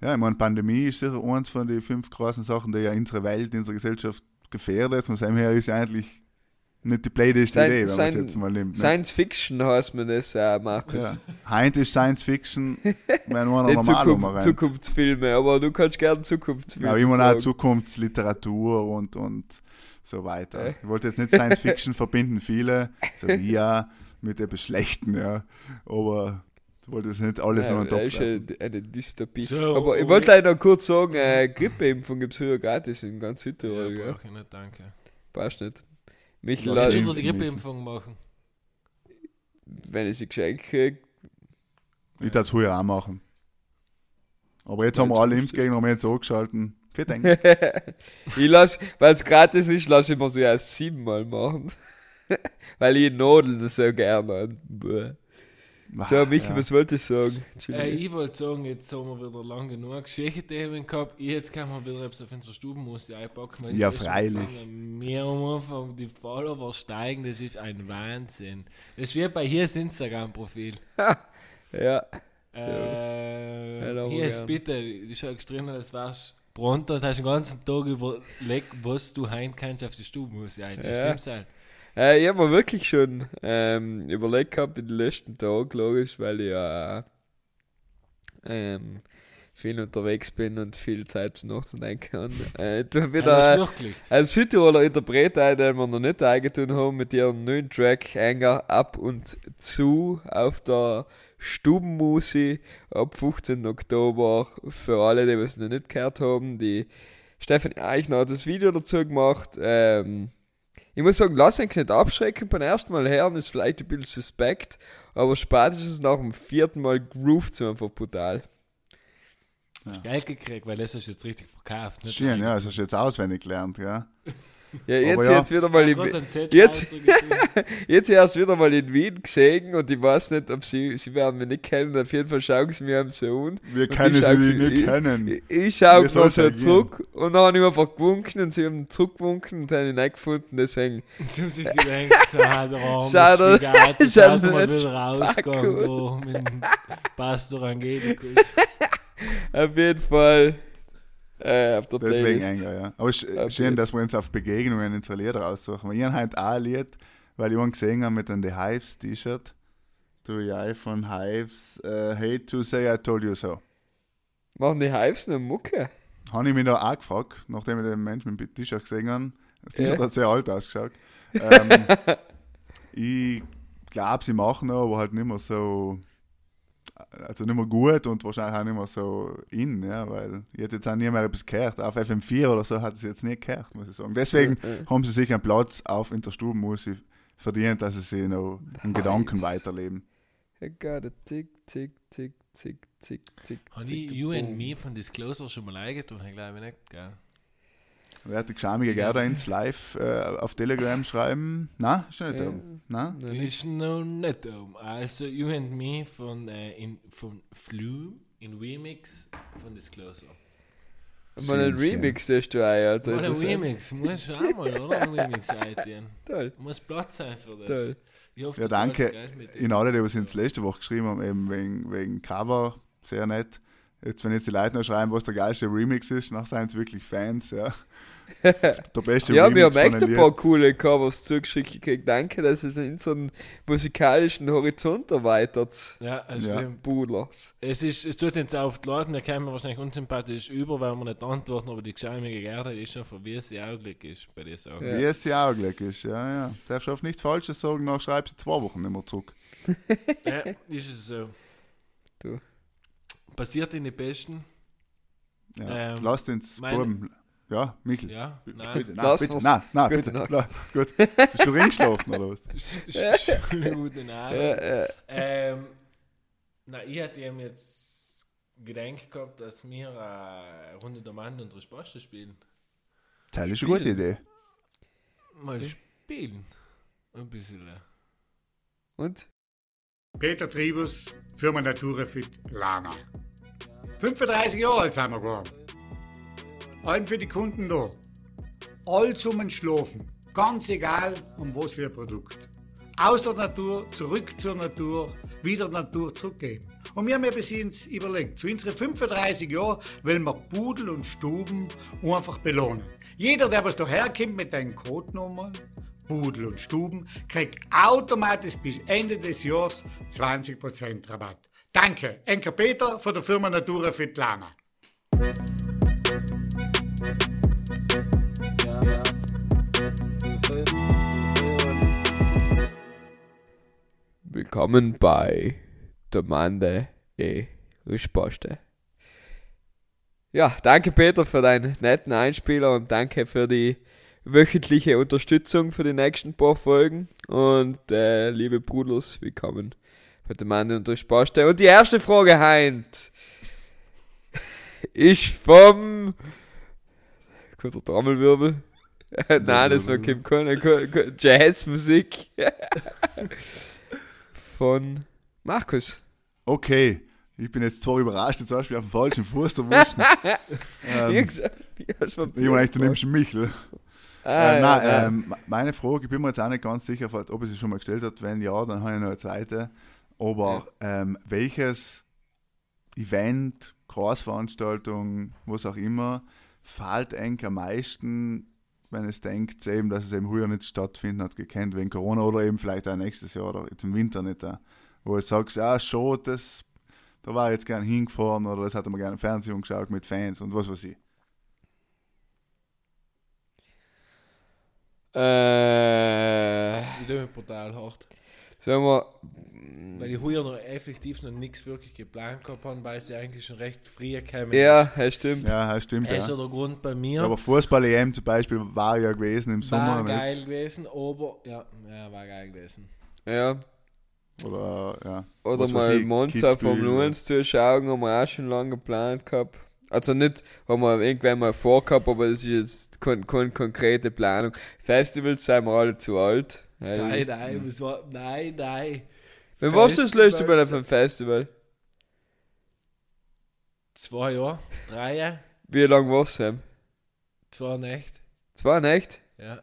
S3: ja, ich meine, Pandemie ist sicher eins von den fünf großen Sachen, die ja unsere Welt, unsere Gesellschaft gefährdet, von seinem her ist ja eigentlich nicht die blödeste Idee, wenn man es jetzt mal nimmt. Ne?
S2: Science Fiction heißt man das auch, Markus.
S3: Ja. Heint ist Science Fiction, wenn
S2: Die
S3: normal
S2: Zukunft,
S3: rumrennt.
S2: Zukunftsfilme, aber du kannst gerne Zukunftsfilme
S3: Ja, immer auch
S2: sagen.
S3: Zukunftsliteratur und, und so weiter.
S2: Äh.
S3: Ich wollte jetzt nicht Science Fiction verbinden, viele, so wie ja, mit etwas Schlechten, ja. Aber ich wollte jetzt nicht alles
S2: Ja,
S3: an den
S2: das
S3: Topf
S2: ist
S3: werfen.
S2: eine, eine Dystopie.
S1: So,
S2: aber ich
S1: oh,
S2: wollte leider noch kurz sagen, äh, Grippeimpfung gibt es früher gratis in ganz Südtirol,
S1: Ja,
S2: ja,
S1: ich nicht, danke.
S2: Passt nicht. Mich
S1: du
S2: lass,
S3: schon-
S1: die Grippeimpfung machen?
S2: wenn ich sie geschenkt kriege,
S3: Ich würde es früher auch machen. Aber jetzt
S2: Ja,
S3: haben wir alle Impfgegner haben wir jetzt angeschalten. Für den.
S2: ich lass, weil es gratis ist, lasse ich mir so erst siebenmal machen. weil ich Nadeln so gerne. So, Michi,
S3: ja.
S2: was wollte ich sagen?
S1: Äh, ich wollte sagen, jetzt haben wir wieder lang genug Geschichte-Themen gehabt. Jetzt kann man wieder etwas auf unsere Stubenmusik einpacken. weil
S3: Ja,
S1: das
S3: freilich.
S1: Wir am Anfang die Follower steigen, das ist ein Wahnsinn. Das ist wie bei hier das Instagram-Profil.
S2: ja. So.
S1: Äh, hier ist bitte, du schaust drin, als wärst pronto und hast den ganzen Tag überlegt, was du heim kannst auf die Stubenmusik ein. Das
S2: Ja.
S1: stimmt's halt.
S2: Äh, ich habe mir wirklich schon ähm, überlegt gehabt in den letzten Tagen, logisch, weil ich ja ähm, viel unterwegs bin und viel Zeit nachzudenken habe. Äh, du
S1: Ja,
S2: wieder
S1: wirklich.
S2: als Südtiroler Interpret, ein, den wir noch nicht eingetan haben, mit ihrem neuen Track Anger ab und zu auf der Stubenmusi ab 15. Oktober. Für alle, die es noch nicht gehört haben, die Stefan Eichner hat das Video dazu gemacht. Ähm, ich muss sagen, lass euch nicht abschrecken beim ersten Mal hören, ist vielleicht ein bisschen suspekt, aber spätestens nach dem vierten Mal groovt es einfach brutal.
S1: Geld gekriegt, weil das ist jetzt richtig verkauft.
S3: Schön,
S1: eigentlich.
S3: ja, das hast du jetzt auswendig gelernt, ja.
S2: Ja, jetzt,
S3: ja.
S2: jetzt wieder mal in,
S1: Zettel
S2: jetzt-. Jetzt erst wieder mal in Wien gesehen und ich weiß nicht, ob sie, sie werden mich nicht kennen. Auf jeden Fall schauen sie mir am so an.
S3: Wir können
S2: ich
S3: sie
S2: schau
S3: nicht
S2: ich-
S3: kennen.
S2: Ich, ich schaue so
S3: agieren?
S2: zurück und dann habe ich einfach gewunken und sie haben zurückgewunken und haben ihn nicht gefunden. Deswegen,
S1: Sie haben sich gedacht, so, ah,
S2: Schau dir-
S1: Spigat,
S2: schau
S1: schaut
S2: dir
S1: mal
S2: das
S1: wieder rausgegangen, da mit dem Pastor Angelikus.
S2: auf jeden Fall äh, auf der
S3: Deswegen
S2: Playlist.
S3: enger, ja. Aber es ist
S2: Okay.
S3: schön, dass wir uns auf Begegnungen unsere Lieder aussuchen. Weil ich habe heute auch ein Lied, weil ich einen gesehen habe mit einem The Hives T-Shirt. Du ja von Hives, äh, Hate to say I told you so.
S2: Machen die Hives noch Mucke?
S3: Habe ich mich da auch gefragt, nachdem ich den Menschen mit dem T-Shirt gesehen habe. Das T-Shirt
S2: Ja.
S3: hat sehr alt ausgeschaut. Ähm, ich glaube, sie machen noch, aber halt nicht mehr so, also nicht mehr gut und wahrscheinlich auch nicht mehr so in, ja, weil ich hätte jetzt auch nie mehr etwas gehört. Auf FM4 oder so hat es jetzt nie gehört, muss ich sagen. Deswegen haben sie sich einen Platz auf in der Stubenmusik verdient, dass sie sich noch in Gedanken weiterleben.
S2: I got a tick, tick, tick, tick, tick, tick.
S1: Habe ich You and. Me von Disclosure schon mal eingetan? Ich glaube nicht, gell?
S3: Wer hat die geschamige Gerda ins Live äh, auf Telegram schreiben? Na, ist schon nicht da. Na?
S1: Ist noch nicht um. Also You and Me von, äh, in, von Flume in Remix von Disclosure.
S2: Mal ein. Remix, das du ein, Alter.
S1: Mal ein. Remix, muss schon auch mal, oder? Ein Remix eintun.
S2: Toll,
S1: Muss Platz sein für das.
S2: toll.
S1: Ich hoffe,
S3: Ja, danke in alle, die was uns letzte Woche geschrieben haben, eben wegen, wegen Cover, sehr nett. Jetzt, wenn jetzt die Leute noch schreiben, was der geilste Remix ist, nach seien es wirklich Fans, ja. der beste
S2: Ja, wir
S3: Remix
S2: haben echt ein paar coole Covers zugeschickt gekriegt. Danke, dass es in so einen musikalischen Horizont erweitert.
S1: Ja, also
S3: Ja.
S2: Budler.
S1: Es, ist, es tut jetzt auf die Leute, der kommen wahrscheinlich unsympathisch über, weil wir nicht antworten, aber die geschämige Gerda ist schon von wie es ihr Augenblick ist bei dir sagen.
S2: Ja.
S3: Wie es ja auch gleich ist, ja, ja. Darfst du auf nichts Falsches sagen, nach schreibst du zwei Wochen nicht mehr zurück.
S1: Ja, ist es so.
S2: Du.
S1: Passiert in die Besten.
S3: Ja.
S1: Ähm,
S3: Lasst ins
S1: meine-.
S3: Ja, Michel.
S1: Ja, nein.
S3: Bitte, nein,
S2: Lass
S3: bitte,
S2: wir's.
S3: nein, nein,
S2: Gute
S3: bitte.
S2: Nacht.
S3: La, gut. Bist du reingeschlafen oder was?
S1: Sch- sch- Schöne gute Nacht.
S2: Ja, ja.
S1: Ähm, na, ich hätte ihm jetzt gedacht gehabt, dass wir eine Runde der Mann und Resposte spielen.
S3: Das ist eine gute. Idee.
S1: Mal spielen. Ein bisschen. äh.
S2: Und?
S5: Peter Tribus, Firma Naturefit Lana. 35 Jahre alt sind wir geworden. Allem für die Kunden da. All Schlafen. Ganz egal, um was für ein Produkt. Aus der Natur, zurück zur Natur, wieder Natur zurückgeben. Und wir haben bis jetzt überlegt, zu unseren 35 Jahren wollen wir Pudel und Stuben einfach belohnen. Jeder, der was daherkommt mit deinen Codenummern, Pudel und Stuben, kriegt automatisch bis Ende des Jahres 20% Rabatt. Danke, Enker Peter von der Firma Natura Fitlana.
S2: Willkommen bei Domande e Risposte. Ja, danke Peter für deinen netten Einspieler und danke für die wöchentliche Unterstützung für die nächsten paar Folgen. Und äh, liebe Brudels, willkommen bei Domande und Risposte. Und die erste Frage, Heint, ist vom... Kurzer Trommelwirbel. Nein, das war Kim Conner. Jazzmusik. von Markus.
S3: Okay, ich bin jetzt zwar überrascht, jetzt hast du mich auf dem falschen Fuß erwischt. ähm, ich meine, du nimmst Michel.
S2: Ah,
S3: äh,
S2: ja,
S3: nein,
S2: ja.
S3: ähm, meine Frage, ich bin mir jetzt auch nicht ganz sicher, ob er sie schon mal gestellt hat. Wenn ja, dann habe ich noch eine zweite. Aber ähm, welches Event, Großveranstaltung, was auch immer, fällt eng am meisten, wenn es denkt, eben, dass es eben heuer nicht stattfinden hat, gekannt wegen Corona oder eben vielleicht auch nächstes Jahr oder jetzt im Winter nicht. Auch, wo du sagst, ja, schon, das da war ich jetzt gern hingefahren oder das hat man gerne im Fernsehen geschaut mit Fans und was weiß ich.
S2: Äh,
S1: Ich mich brutal hart.
S2: Sagen wir,
S1: Weil ich heuer noch effektiv noch nichts wirklich geplant gehabt habe, weil sie eigentlich schon recht früh kamen.
S2: ja, das stimmt.
S3: Ja, das stimmt.
S1: Das ist
S3: Ja.
S1: ja der Grund bei mir.
S3: Aber Fußball-EM zum Beispiel war ja gewesen im Sommer.
S1: war
S3: nicht?
S1: geil gewesen, aber ja, ja, war geil gewesen.
S2: Ja.
S3: Oder, ja.
S2: Oder
S3: Was
S2: mal
S3: ich,
S2: Monza vom 1 zuschauen, haben wir auch schon lange geplant gehabt. Also nicht, haben wir irgendwann mal vorgehabt, aber das ist jetzt keine, keine konkrete Planung. Festivals sind wir alle zu alt.
S1: Nein, nein, was war, nein, nein.
S2: Wann warst du das letzte Mal auf einem Festival?
S1: Zwei Jahre, drei Jahre,
S2: Wie lange warst du? Sam?
S1: zwei Nächte.
S2: Zwei nicht?
S1: Ja.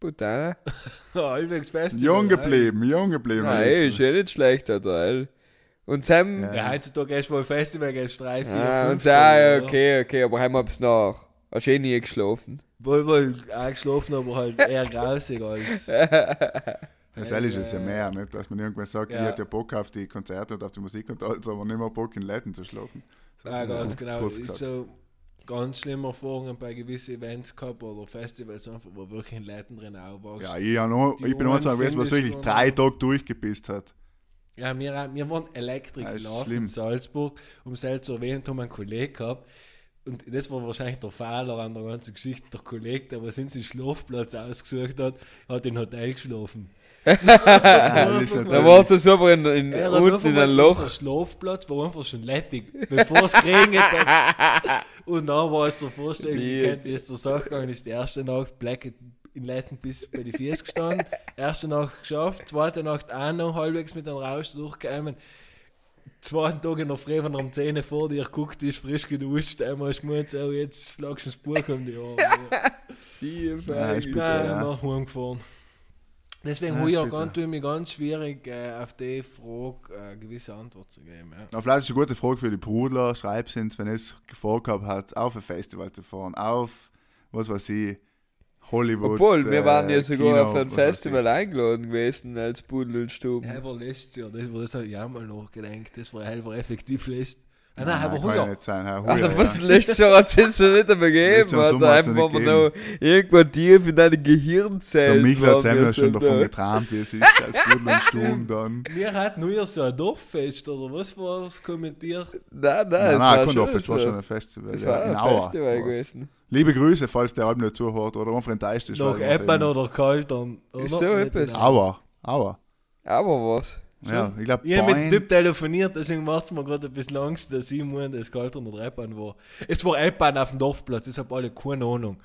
S2: Putain.
S1: Allwegs Festival.
S3: Jung geblieben, jung geblieben.
S2: Nein, ist eh nicht schlecht, Alter. Und Sam.
S3: Ja.
S1: Ja, heutzutage ist wohl Festival, gehst drei, vier,
S2: Ah,
S1: fünf.
S2: und ja,
S1: Tage,
S2: ja, okay, okay, aber haben wir bis nach. Hast eh nie geschlafen.
S1: Wohl, wohl, auch geschlafen, aber halt eher grausig als.
S3: Das ehrlich ist ja mehr, nicht? dass man irgendwann sagt,
S1: Ja.
S3: ich hätte ja Bock auf die Konzerte und auf die Musik und alles, aber nicht mehr Bock in Läden zu schlafen.
S1: Ja, ganz genau. Ist
S3: gesagt.
S1: so ganz schlimme Erfahrungen bei gewissen Events gehabt oder Festivals, einfach, wo wirklich in Leuten drin aufwachst.
S3: Ja, ich, noch, ich bin noch so gewesen, was wirklich drei Tage durchgepisst hat.
S1: Ja, wir, wir waren Elektrik
S3: Ja, ist
S1: gelaufen in Salzburg, um es halt zu erwähnen, haben wir einen Kollegen gehabt. Und das war wahrscheinlich der Fehler an der ganzen Geschichte. Der Kollege, der was in seinen Schlafplatz ausgesucht hat, hat im Hotel geschlafen.
S2: Da war es aber in, in,
S1: Er hat
S2: unten in ein Loch.
S1: Unser Schlafplatz war einfach schon lettig, bevor es geregnet hat. Und dann war es der Vorstellung,
S2: Wie?
S1: es der Sache gegangen ist. Die erste Nacht Black in Letten bis bei die Füße gestanden. Erste Nacht geschafft, zweite Nacht auch noch halbwegs mit einem Rausch durchgekommen. Zweiten Tag in der Früh, wenn er um 10 Uhr vor dir guckt, ist frisch geduscht, einmal schmutz, oh, jetzt schlagst du das Buch um die Ohren.
S3: Ja, ist bitter,
S1: Nein,
S3: ja.
S1: nach Hause gefahren. Deswegen
S3: Ja,
S1: ja, ich
S3: ist
S1: auch
S3: bitter.
S1: ganz, tue mich ganz schwierig, äh, auf die Frage äh, eine gewisse Antwort zu geben. Ja.
S3: Na, vielleicht ist eine gute Frage für die Brudler. Schreib uns, wenn es vorgehabt hat, auf ein Festival zu fahren, auf, was weiß ich, Hollywood.
S2: Obwohl, wir
S3: äh,
S2: waren ja sogar
S3: Kino,
S2: auf ein Festival eingeladen gewesen als Pudel und Stuben.
S1: Ja, war letztes Jahr, das war das habe ich auch mal nachgedacht, das war halber effektiv letzt. Nein,
S3: Nein,
S1: aber
S3: kann
S1: heuer.
S3: nicht sein. Herr
S2: Alter,
S3: Huja,
S2: was
S3: ja.
S2: hat es ja nicht Alter.
S3: Sommer hat's
S2: Einfach wir noch irgendwo tief in deine Gehirnzellen.
S3: Der Michel hat selber schon davon
S2: da.
S3: geträumt, wie es ist, als Brudler und Sturm dann.
S1: Wir hatten nur ja so ein Dorffest, oder was war es kommentiert?
S2: Nein, nein,
S3: Nein,
S2: es
S3: nein,
S2: war
S3: kein
S2: schon
S3: Dorf, es war schon ein Festival.
S2: Es
S3: ja,
S2: war
S3: in
S2: ein
S3: Auer
S2: Festival gewesen.
S3: Liebe Grüße, falls der Alben nicht zuhört oder einfach enttäuscht ist.
S1: Nach
S3: sehen.
S1: oder Kaltern. Oder?
S2: Ist so etwas.
S1: genau.
S3: Auer, Auer.
S2: Aber was?
S3: Ja, ich glaube,
S1: Ich habe mit dem Typ telefoniert, deswegen macht es mir gerade ein bisschen Angst, dass ich meine, dass Kaltern oder Eppern war. Es war Eppern auf dem Dorfplatz, ich habe alle keine Ahnung.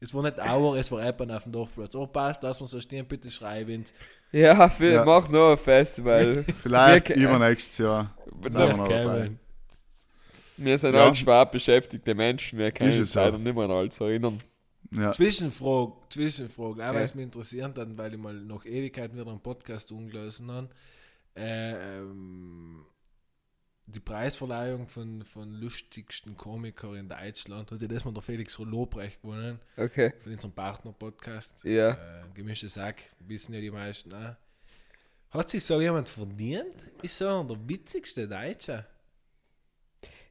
S1: Es war nicht Auer, es war Eppern auf dem Dorfplatz. Oh, passt, lass uns so stehen, bitte schreiben.
S2: Ja, wir
S3: Ja.
S2: mach noch ein Festival.
S3: Vielleicht
S2: Wir-
S3: übernächstes Jahr. Sind wir noch dabei.
S2: Wir sind
S3: Ja.
S2: halt schwer beschäftigte Menschen, wir können uns leider nicht mehr an alles erinnern.
S3: Ja.
S1: Zwischenfrage, Zwischenfrage, auch weil es mich interessiert hat, weil ich mal nach Ewigkeiten wieder einen Podcast umgelesen habe. Äh, ähm, die Preisverleihung von, von lustigsten Komiker in Deutschland hat ja das mal der Felix Lobrecht gewonnen,
S2: Okay.
S1: von unserem Partner-Podcast.
S2: Ja.
S1: Äh, Gemischte Sack, wissen ja die meisten auch. Hat sich so jemand verdient? Ist so der witzigste Deutsche.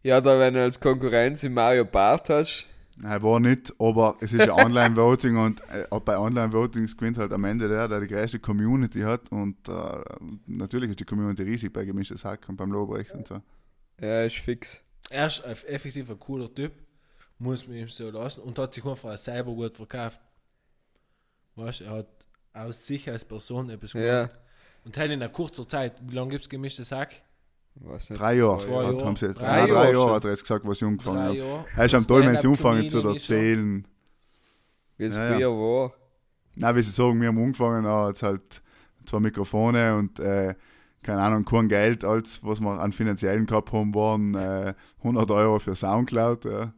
S2: Ja, da wenn du als Konkurrenz in Mario Bart hast,
S3: Nein, war nicht, aber es ist ja Online-Voting und äh, bei Online-Votings gewinnt halt am Ende der, der die größte Community hat und äh, natürlich ist die Community riesig bei gemischtes Hack und beim Lobrecht und so.
S2: ja, ist fix.
S1: Er ist ein- effektiv ein cooler Typ, muss man ihm so lassen und hat sich einfach selber gut verkauft. Weißt du, er hat aus sich als Person etwas
S2: Ja.
S1: gemacht. Und hat in einer kurzer Zeit, wie lange gibt es gemischtes Hack?
S2: Nicht,
S3: Drei Jahre, hat,
S1: Jahre.
S3: haben sie,
S1: Drei
S3: drei, drei
S2: Jahre
S3: Jahre hat er jetzt gesagt, was sie angefangen
S1: Drei
S3: haben.
S1: Jahre.
S3: Er ist am toll, wenn sie anfangen zu
S1: er.
S3: erzählen.
S2: Wie es
S3: Ja, ja.
S2: früher war.
S3: Nein, wie sie sagen, wir haben angefangen, er hat halt zwei Mikrofone und äh, keine Ahnung, kein Geld, als was wir an finanziellen gehabt haben, waren äh, 100 Euro für Soundcloud. Ja.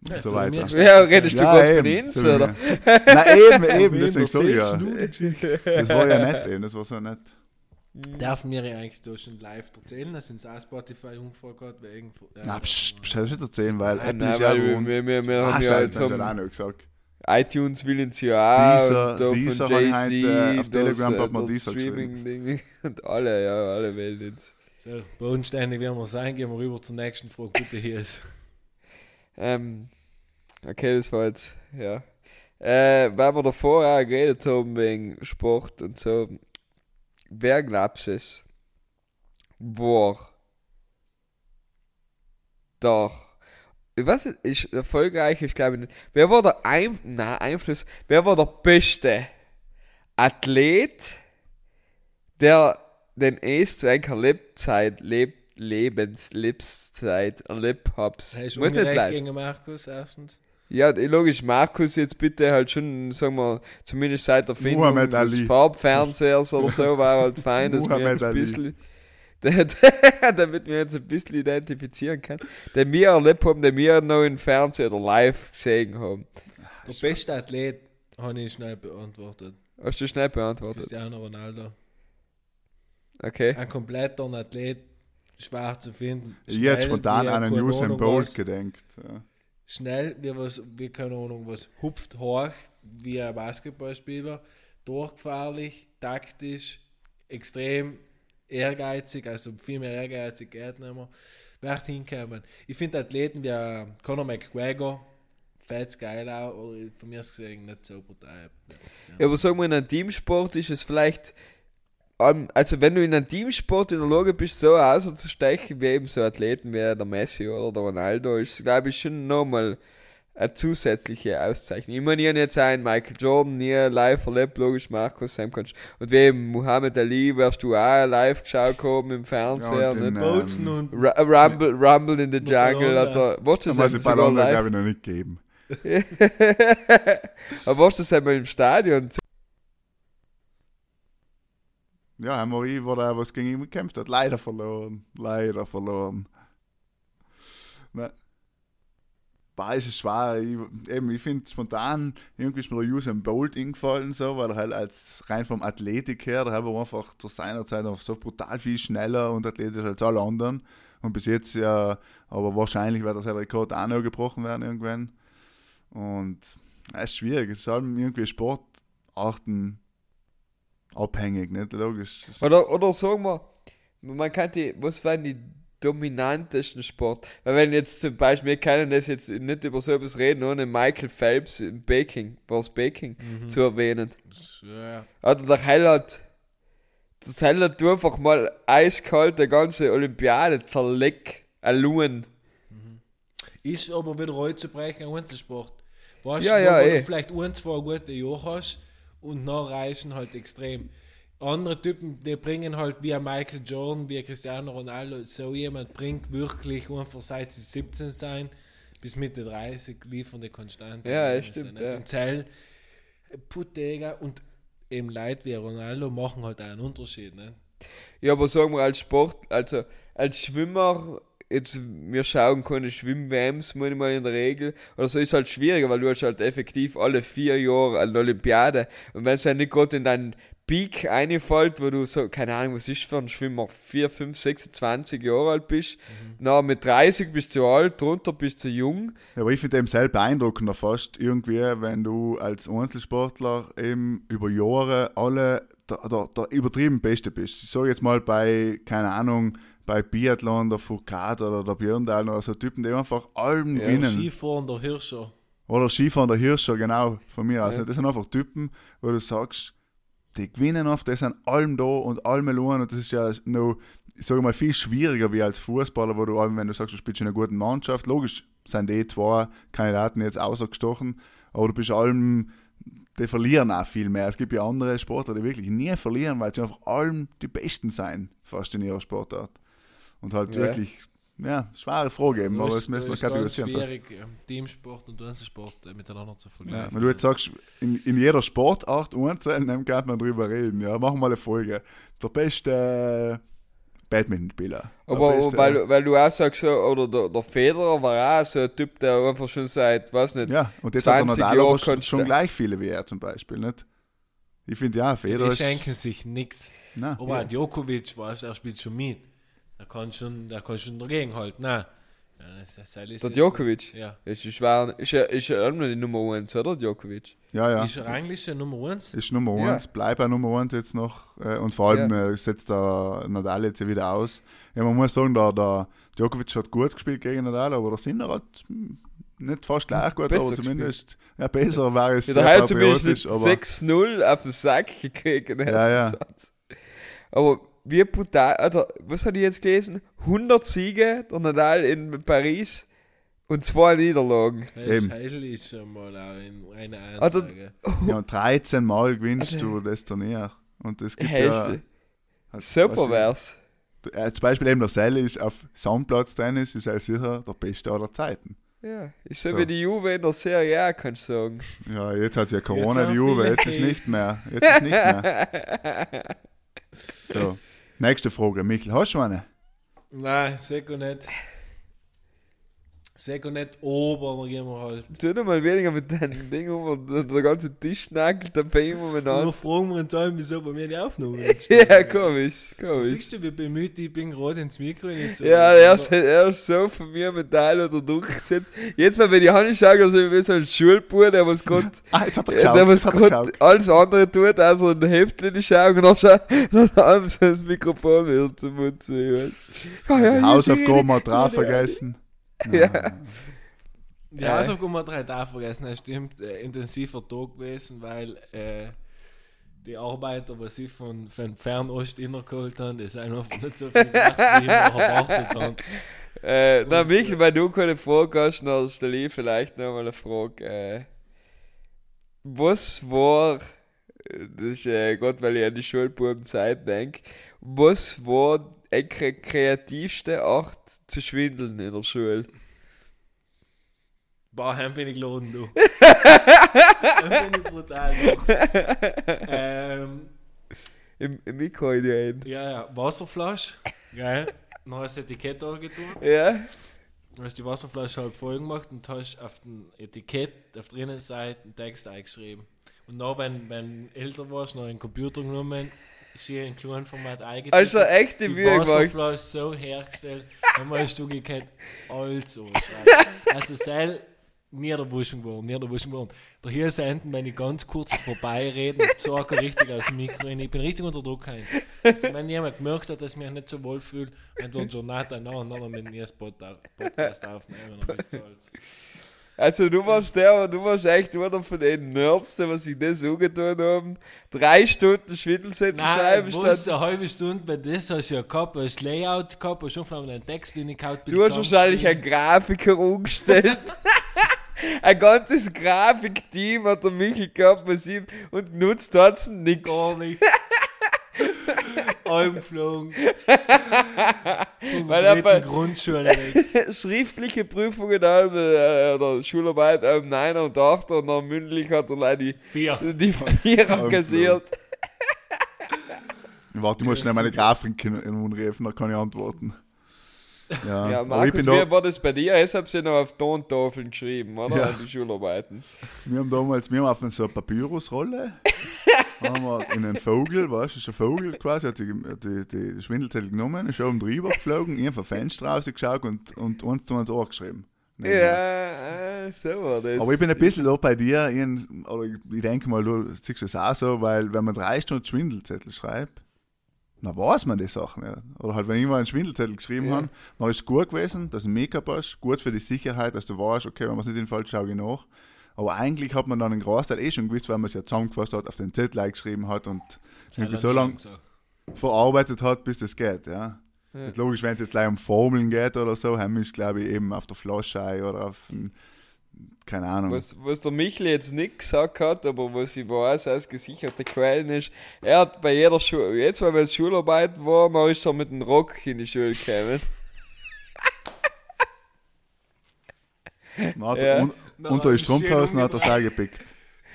S3: Und
S1: Ja,
S3: so
S1: so
S3: weiter.
S2: Ja, redest du
S3: Ja,
S2: gerade von
S3: eben,
S2: uns,
S3: so
S2: oder?
S3: Nein, eben, eben, deswegen ich
S1: erzählst
S3: ja. Das war ja nett, eben, das war so nett.
S1: Darf mir ja eigentlich da schon live erzählen, dass es auch Spotify umgefragt hat, wegen. Ja,
S3: Na, pst, pst, das nicht erzählen, weil
S2: Nein,
S3: Apple
S2: nein,
S3: ist ja
S2: weil wir, wir, wir, wir
S3: Ah,
S2: haben ja jetzt
S3: hat er auch noch gesagt.
S2: iTunes will uns ja auch
S3: Dieser-
S2: und da
S3: dieser
S2: von
S3: haben heute, äh, auf Telegram
S2: äh,
S3: hat man
S2: das
S3: dieser
S2: Streaming-Ding und alle, ja, alle Welt jetzt.
S1: So, bodenständig werden wir sein, gehen wir rüber zur nächsten Frage. Bitte hier ist.
S2: Ähm, okay, das war jetzt, ja. Äh, weil wir davor auch geredet haben wegen Sport und so, wer glaubst du es? War doch. Nicht, ist erfolgreich, ich glaube nicht. Wer war der Ein na, Einfluss? Wer war der beste Athlet, der den erst zu einer Lebzeit, Leb, Lebens, Lebenszeit erlebt hat?
S1: Hast du
S2: Muss nicht
S1: gegen Markus erstens?
S2: Ja, logisch, Markus jetzt bitte halt schon, sagen wir, zumindest seit der Findung
S3: Muhammad
S2: des
S3: Ali.
S2: Farbfernsehers oder so, war halt fein, dass wir uns ein bisschen, damit wir uns ein bisschen identifizieren können, den wir erlebt haben, den wir noch im Fernsehen oder live gesehen haben.
S1: Der beste Athlet habe ich schnell beantwortet.
S2: Hast du schnell beantwortet?
S1: Cristiano Ronaldo.
S2: Okay.
S1: Ein kompletter Athlet, schwer zu finden.
S3: Ich hätte spontan an einen Usain Bolt gedenkt. Ja.
S1: Schnell, wie, was, wie keine Ahnung was, hupft hoch, wie ein Basketballspieler, durchgefährlich, taktisch, extrem ehrgeizig, also viel mehr ehrgeizig geht nicht mehr, wird hinkommen. Ich finde Athleten wie äh, Conor McGregor, fetz geil auch, oder von mir aus gesehen nicht so brutal.
S2: Ja, aber sagen wir, in einem Teamsport ist es vielleicht, ähm, also wenn du in einem Teamsport in der Lage bist, so auszustechen, wie eben so Athleten wie der Messi oder der Ronaldo, ist glaube ich schon nochmal eine zusätzliche Auszeichnung. Ich meine, ich habe jetzt einen Michael Jordan nie live erlebt, logisch, Markus, sein kannst. Und wie eben Muhammad Ali, wirst du auch live geschaut haben im Fernseher,
S3: Ja, und den,
S2: nicht?
S3: äh,
S1: Bozen und
S2: Rumble, Rumble in the Jungle,
S1: Ballon,
S2: hat er, was
S3: Da
S2: das sogar
S3: Ballon, glaube ich, noch nicht geben.
S2: Aber was das einmal im Stadion
S3: Ja, Henry war da, was gegen ihn gekämpft hat. Leider verloren. Leider verloren. Ne. Bah, ist es schwer. Ich, ich finde spontan, irgendwie ist mir der Usain Bolt eingefallen, so, weil er halt als rein vom Athletik her, da war einfach zu seiner Zeit einfach so brutal viel schneller und athletisch als alle anderen. Und bis jetzt ja, aber wahrscheinlich wird sein Rekord auch noch gebrochen werden irgendwann. Und es ist schwierig. Es ist halt irgendwie Sportarten abhängig, nicht logisch.
S2: Oder, oder sagen wir, man kann die, was wären die dominantesten Sport? Weil wenn jetzt zum Beispiel, wir können das jetzt nicht über so etwas reden, ohne Michael Phelps im Baking, was Baking zu erwähnen.
S1: ja,
S2: Oder der hat, das Hell hat du einfach mal eiskalt die ganze Olympiade zerlegt, alun.
S1: Ist aber wieder reinzubrechen, ein Einzelsport. Weißt
S2: Ja,
S1: du,
S2: ja,
S1: wo
S2: eh.
S1: du vielleicht ein, zwei gute Jahre hast und nachreisen halt extrem. Andere Typen, die bringen halt wie ein Michael Jordan, wie ein Cristiano Ronaldo, so jemand bringt wirklich einfach seit sie 17 sein bis Mitte 30 liefern die konstant.
S2: Ja, stimmt, ja.
S1: Und Zell, Puttega und eben Leute wie Ronaldo machen halt einen Unterschied. Ne?
S2: Ja, aber sagen wir als Sport, also als Schwimmer, jetzt wir schauen keine Schwimm-WMs manchmal in der Regel, oder so ist halt schwieriger, weil du hast halt effektiv alle vier Jahre eine Olympiade. Und wenn es ja nicht gerade in deinen Peak einfällt, wo du so, keine Ahnung, was ist für ein Schwimmer, 4, 5, 26 Jahre alt bist, na mit 30 bist du alt, drunter bist du jung,
S3: Ja, aber ich finde eben sehr beeindruckender fast irgendwie, wenn du als Einzelsportler eben über Jahre alle der, der, der übertrieben Beste bist. Ich sage jetzt mal bei, keine Ahnung, bei Biathlon, der Foucault oder der Björndal oder so Typen, die einfach allem
S2: Ja,
S3: gewinnen.
S1: Skifahren, der Hirscher.
S3: Oder Skifahren, der Hirscher, genau, von mir aus.
S2: Ja.
S3: Das sind einfach Typen, wo du sagst, die gewinnen oft, die sind allem da und allem allein und das ist ja noch, ich sage mal, viel schwieriger wie als Fußballer, wo du allem, wenn du sagst, du spielst in einer guten Mannschaft, logisch sind die zwei Kandidaten jetzt außergestochen, aber du bist allem, die verlieren auch viel mehr. Es gibt ja andere Sportler, die wirklich nie verlieren, weil sie einfach allem die Besten sein, fast in ihrer Sportart. Und halt
S2: Ja.
S3: wirklich, ja, schwere Frage eben, aber
S1: ist-
S3: müssen wir
S1: ist
S3: kategorisieren. fast.
S1: schwierig, ähm, Teamsport und Einzelsport äh, miteinander zu
S3: Ja,
S1: vergleichen.
S3: wenn du jetzt sagst, in, in jeder Sportart einzeln, dann kann man drüber reden. Ja, machen wir mal eine Folge. Der beste Badmintonspieler. Der
S2: aber
S3: beste-
S2: weil, du- weil du auch sagst, oder der, der Federer war auch so ein Typ, der einfach schon seit, weiß nicht,
S3: Ja, und jetzt hat der
S2: 20
S3: Nadal
S2: Jahre
S3: aber schon, schon gleich viele wie er zum Beispiel, nicht? Ich finde ja, Federer
S1: Die
S3: ist...
S1: schenken sich nichts. Aber ein Djokovic, weißt, er spielt schon mit. Der kann schon, der kann schon dagegen halten. Nein, Ja, das ist, das ist
S2: Der Djokovic.
S1: Ja.
S2: Ist, ist, schwer, ist, er, ist er immer die Nummer 1, oder? Djokovic.
S3: Ja, ja.
S1: Ist er eigentlich der Nummer 1?
S3: Ist Nummer
S2: Ja.
S3: 1, bleibt auch Nummer 1 jetzt noch. Äh, und vor allem äh, setzt der Nadal jetzt ja wieder aus. Ja, man muss sagen, der, der Djokovic hat gut gespielt gegen Nadal, aber der Sinner hat nicht fast gleich gut,
S2: Besser
S3: aber zumindest ja, besser war es
S2: Ja, der hat zumindest
S3: patriotisch.
S2: nicht
S3: Aber
S2: 6-0 auf den Sack gekriegt. im
S3: Ja, ja.
S2: Aber wie brutal, also, was habe ich jetzt gelesen? 100 Siege, der Nadal in Paris und zwei Niederlagen.
S3: Eben.
S1: Das ist schon mal auch in eine
S2: Also-
S1: Ansage.
S3: ja, 13 Mal gewinnst
S2: Also-
S3: du das Turnier. Und es gibt ja.
S2: Hälfte.
S3: halt,
S2: Super
S3: weißt
S2: wär's.
S3: äh, zum Beispiel eben der Sell ist auf Sandplatztennis, ist er sicher der beste aller Zeiten.
S2: Ja, ist so,
S3: So.
S2: wie die Juve in der Serie A, kannst du sagen.
S3: Ja, jetzt hat ja Corona die Juve, jetzt ist nicht mehr. Jetzt ist nicht mehr. So, nächste Frage. Michael, hast du eine?
S1: Nein, sehr nicht. Sehr nicht, aber dann gehen wir halt.
S2: Tu doch mal weniger mit deinem Ding um und der ganze Tisch nackelt dabei
S1: Nur
S2: umeinander.
S1: fragen wir uns an, wieso bei mir die Aufnahme nicht
S2: Ja, komisch, komisch.
S1: Siehst du, wie bemüht ich bin, gerade ins Mikro nicht so.
S2: Ja, er ist, er ist so von mir Metall oder durchgesetzt. Jetzt mal, wenn ich anschaue, also wie so ein Schulbub, der was kommt,
S3: Ah, jetzt hat er
S2: der
S3: geschaut.
S2: was
S3: Jetzt hat er
S2: gerade alles andere tut, also ein Heftchen in schauen und dann schaut, dann haben sie das Mikrofon wieder zum Mund zu. Ja, ja,
S3: Hausaufgaben hat drauf vergessen.
S2: Ja.
S1: Die
S2: Ja.
S1: Hausaufgaben hat er da vergessen, das stimmt. Äh, intensiver Tag gewesen, weil äh, die Arbeiter, was sie von, von Fernost innergeholt haben, das sind einfach nicht so viel gemacht, wie ich erwartet habe.
S2: Äh, na, Michael, weil du keine Frage hast, dann stelle ich vielleicht noch mal eine Frage. Äh, was war, äh, das ist äh, Gott, weil ich an die Schulbubenzeit denke, was war eure kreativste Art zu schwindeln in der Schule?
S1: Boah, heim bin ich geladen, du. heim bin ich brutal. Ähm,
S2: Im, im Mikro in die ein.
S1: ja, ja, Wasserflasche, geil. Du das Etikett angetan.
S2: Ja?
S1: Du hast die Wasserflasche halb voll gemacht und hast auf dem Etikett auf der Innenseite einen Text eingeschrieben. Und dann, wenn, wenn du älter warst, noch einen Computer genommen, ist hier in kleinen Format.
S2: Also echte
S1: die
S2: Mühe gemacht.
S1: Wasserflasche so hergestellt, dann hast du gekannt, anschreiben. Also sel niederwuschen geworden, niederwuschen geworden. Da hier senden, wenn ich ganz kurz vorbeireden, sage ich richtig aus dem Mikro rein. Ich bin richtig unter Druck rein. Also, wenn jemand gemerkt hat, dass ich mich nicht so wohl fühle, entweder Jonathan nach und dann mit mir Podcast aufnehmen, dann wisst ihr alles.
S2: Also du warst der, du warst echt einer von den Nerds, die was sich das angetan haben. Drei Stunden
S1: Nein, ist
S2: statt...
S1: eine halbe Stunde, bei das hast du ja gehabt, hast Layout gehabt, hast schon von einen Text reingehauen.
S2: Du hast wahrscheinlich einen Grafiker umgestellt. Ein ganzes Grafikteam hat der Michel gehabt, was ihm und genutzt hat es nix.
S1: Gar nicht. Eingeflogen. Vom
S2: Weil er bei-
S1: Grundschule.
S2: Schriftliche Prüfungen haben, äh, oder Schularbeit haben 9 und 8 und dann mündlich hat er leider die,
S1: Vier.
S2: die Vierer kassiert.
S3: Warte, ich muss schnell meine Grafikin anrufen, dann kann ich antworten. Ja,
S2: Ja,
S3: aber ich
S2: Markus,
S3: bin
S2: wie
S3: da,
S2: war das bei dir? Ich habe sie noch auf Tontafeln geschrieben, oder?
S3: Ja.
S2: An die Schularbeiten.
S3: wir haben damals, wir haben auf so eine Papyrusrolle, haben wir in einen Vogel, weißt du, ist ein Vogel quasi, hat die, die, die, die Schwindelzettel genommen, ist oben drüber geflogen, ich vom Fenster rausgeschaut und, und uns zu uns Ohr geschrieben.
S2: Ja, äh, so war das.
S3: Aber ich bin ein bisschen da bei dir, ich, oder ich, ich denke mal, du siehst es auch so, weil wenn man drei Stunden Schwindelzettel schreibt, dann weiß man die Sachen nicht. Oder halt, wenn ich mal einen Schwindelzettel geschrieben
S2: Ja.
S3: habe, dann ist es gut gewesen, dass du ein Make-up hast, gut für die Sicherheit, dass du weißt, okay, wenn man es nicht in falsch schaue ich nach. Aber eigentlich hat man dann einen Großteil eh schon gewusst, weil man es ja zusammengefasst hat, auf den Zettel eingeschrieben hat und irgendwie so lange verarbeitet hat, bis das geht, ja.
S2: Ja.
S3: Logisch, wenn es jetzt gleich um Formeln geht oder so, haben wir es, glaube ich, eben auf der Flasche oder auf, ein, keine Ahnung.
S2: Was, was der Michel jetzt nicht gesagt hat, aber was ich weiß aus gesicherte Quellen ist, er hat bei jeder Schule, jetzt weil es Schularbeit war, dann ist er mit dem Rock in die Schule gekommen.
S3: Hat
S2: Ja.
S3: un,
S1: Dann
S3: unter
S1: hat
S3: die Strumpfhosen hat er es
S1: umgedreht.
S3: eingepickt.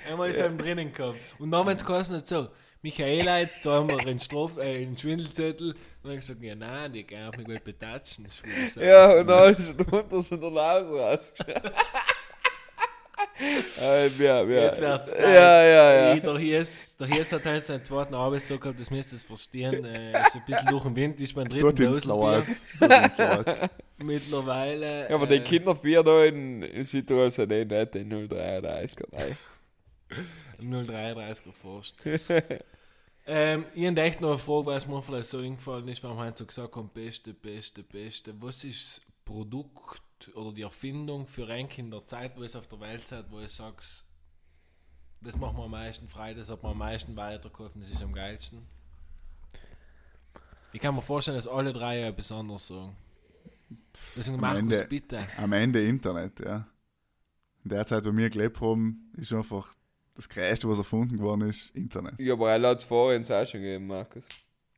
S1: Einmal ist er im drinnen gehabt. Und dann haben sie geheißen, so, Michaela, jetzt zahlen wir einen, Straf äh, einen Schwindelzettel. Und dann habe ich gesagt, ja nein, die gehen mich mal betatschen.
S2: Ja, und dann ist er drunter schon der Nase rausgeschaut. Äh, ja, ja.
S1: Jetzt wird's Zeit.
S2: Ja, ja, ja.
S1: Der Hies, der Hies hat halt seinen zweiten Arbeitstag gehabt, das müsst ihr es verstehen. Äh, ist ein bisschen durch den Wind, ist beim
S3: Tut
S1: dritten
S3: Laut.
S1: Dosenbier.
S3: Tut ins Laut.
S1: Mittlerweile.
S2: Ja, aber
S1: äh,
S2: die Kinderbier da in, in Südtirol sind eh nicht in 033 nein.
S1: 033 erforscht. ähm, ich habe echt noch eine Frage, weil es mir vielleicht so eingefallen ist, weil wir heute so gesagt haben, beste, beste, beste. Was ist das Produkt oder die Erfindung für Rank in der Zeit, wo es auf der Welt seid, wo ich sagst, das macht mir am meisten frei, das hat mir am meisten weitergeholfen, das ist am geilsten? Ich kann mir vorstellen, dass alle drei ja etwas anderes sagen. Deswegen
S3: Am
S1: Markus,
S3: Ende-
S1: bitte.
S3: Am Ende Internet, ja. In der Zeit, wo wir gelebt haben, ist einfach das Größte, was erfunden geworden ist, Internet.
S2: Ja, aber er hat es vorher ins auch schon gegeben, Markus.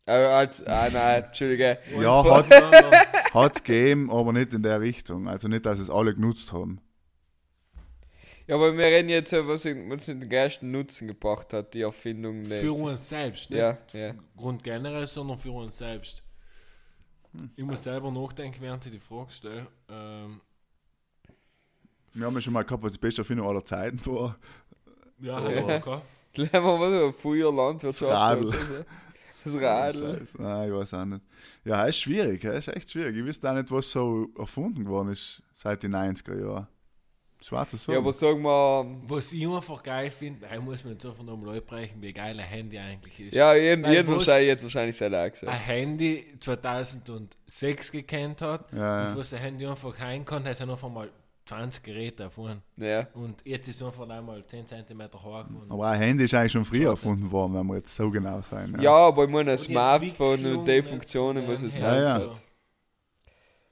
S2: Äh, als, ah, nein, Entschuldige.
S3: Ja, hat hat's gegeben, aber nicht in der Richtung. Also nicht, dass es alle genutzt haben.
S2: Ja, aber wir reden jetzt, was uns den größten Nutzen gebracht hat, die Erfindung. nicht.
S1: Für uns selbst, nicht
S2: Ja, ja.
S1: Grund generell, sondern für uns selbst. Ich muss selber nachdenken, während ich die Frage stelle. Ähm,
S3: Wir haben ja schon mal gehabt, was die beste Erfindung aller Zeiten war.
S1: ja,
S3: Ja.
S1: hallo, okay.
S2: Lernen wir was über früher Landwirtschaft.
S3: Radl.
S2: Das Radl.
S3: Scheiße. Nein, ich weiß auch nicht. Ja, es ist schwierig, es ist echt schwierig. Ich wüsste auch nicht, was so erfunden geworden ist seit den 90er Jahren. Schwer zu sagen.
S2: Ja, aber sagen wir,
S1: Was ich einfach geil finde, da muss man jetzt einfach nochmal brechen, wie geil ein Handy eigentlich ist.
S2: ja, jeden,
S1: Weil
S2: jeden
S1: was-
S2: wahrscheinlich, jetzt wahrscheinlich selber auch
S1: Ein. Handy 2006 gekannt hat
S3: Ja, ja.
S1: und was ein Handy einfach rein kann, heißt er einfach mal 20 Geräte davon.
S2: Ja.
S1: Und jetzt ist es einfach einmal 10 cm hoch. Und
S3: aber ein Handy ist eigentlich schon früher erfunden worden, wenn wir jetzt so genau sein.
S2: Ja, aber ich meine, ein Smartphone und die Funktionen, was es
S3: Ja, ja.
S1: so.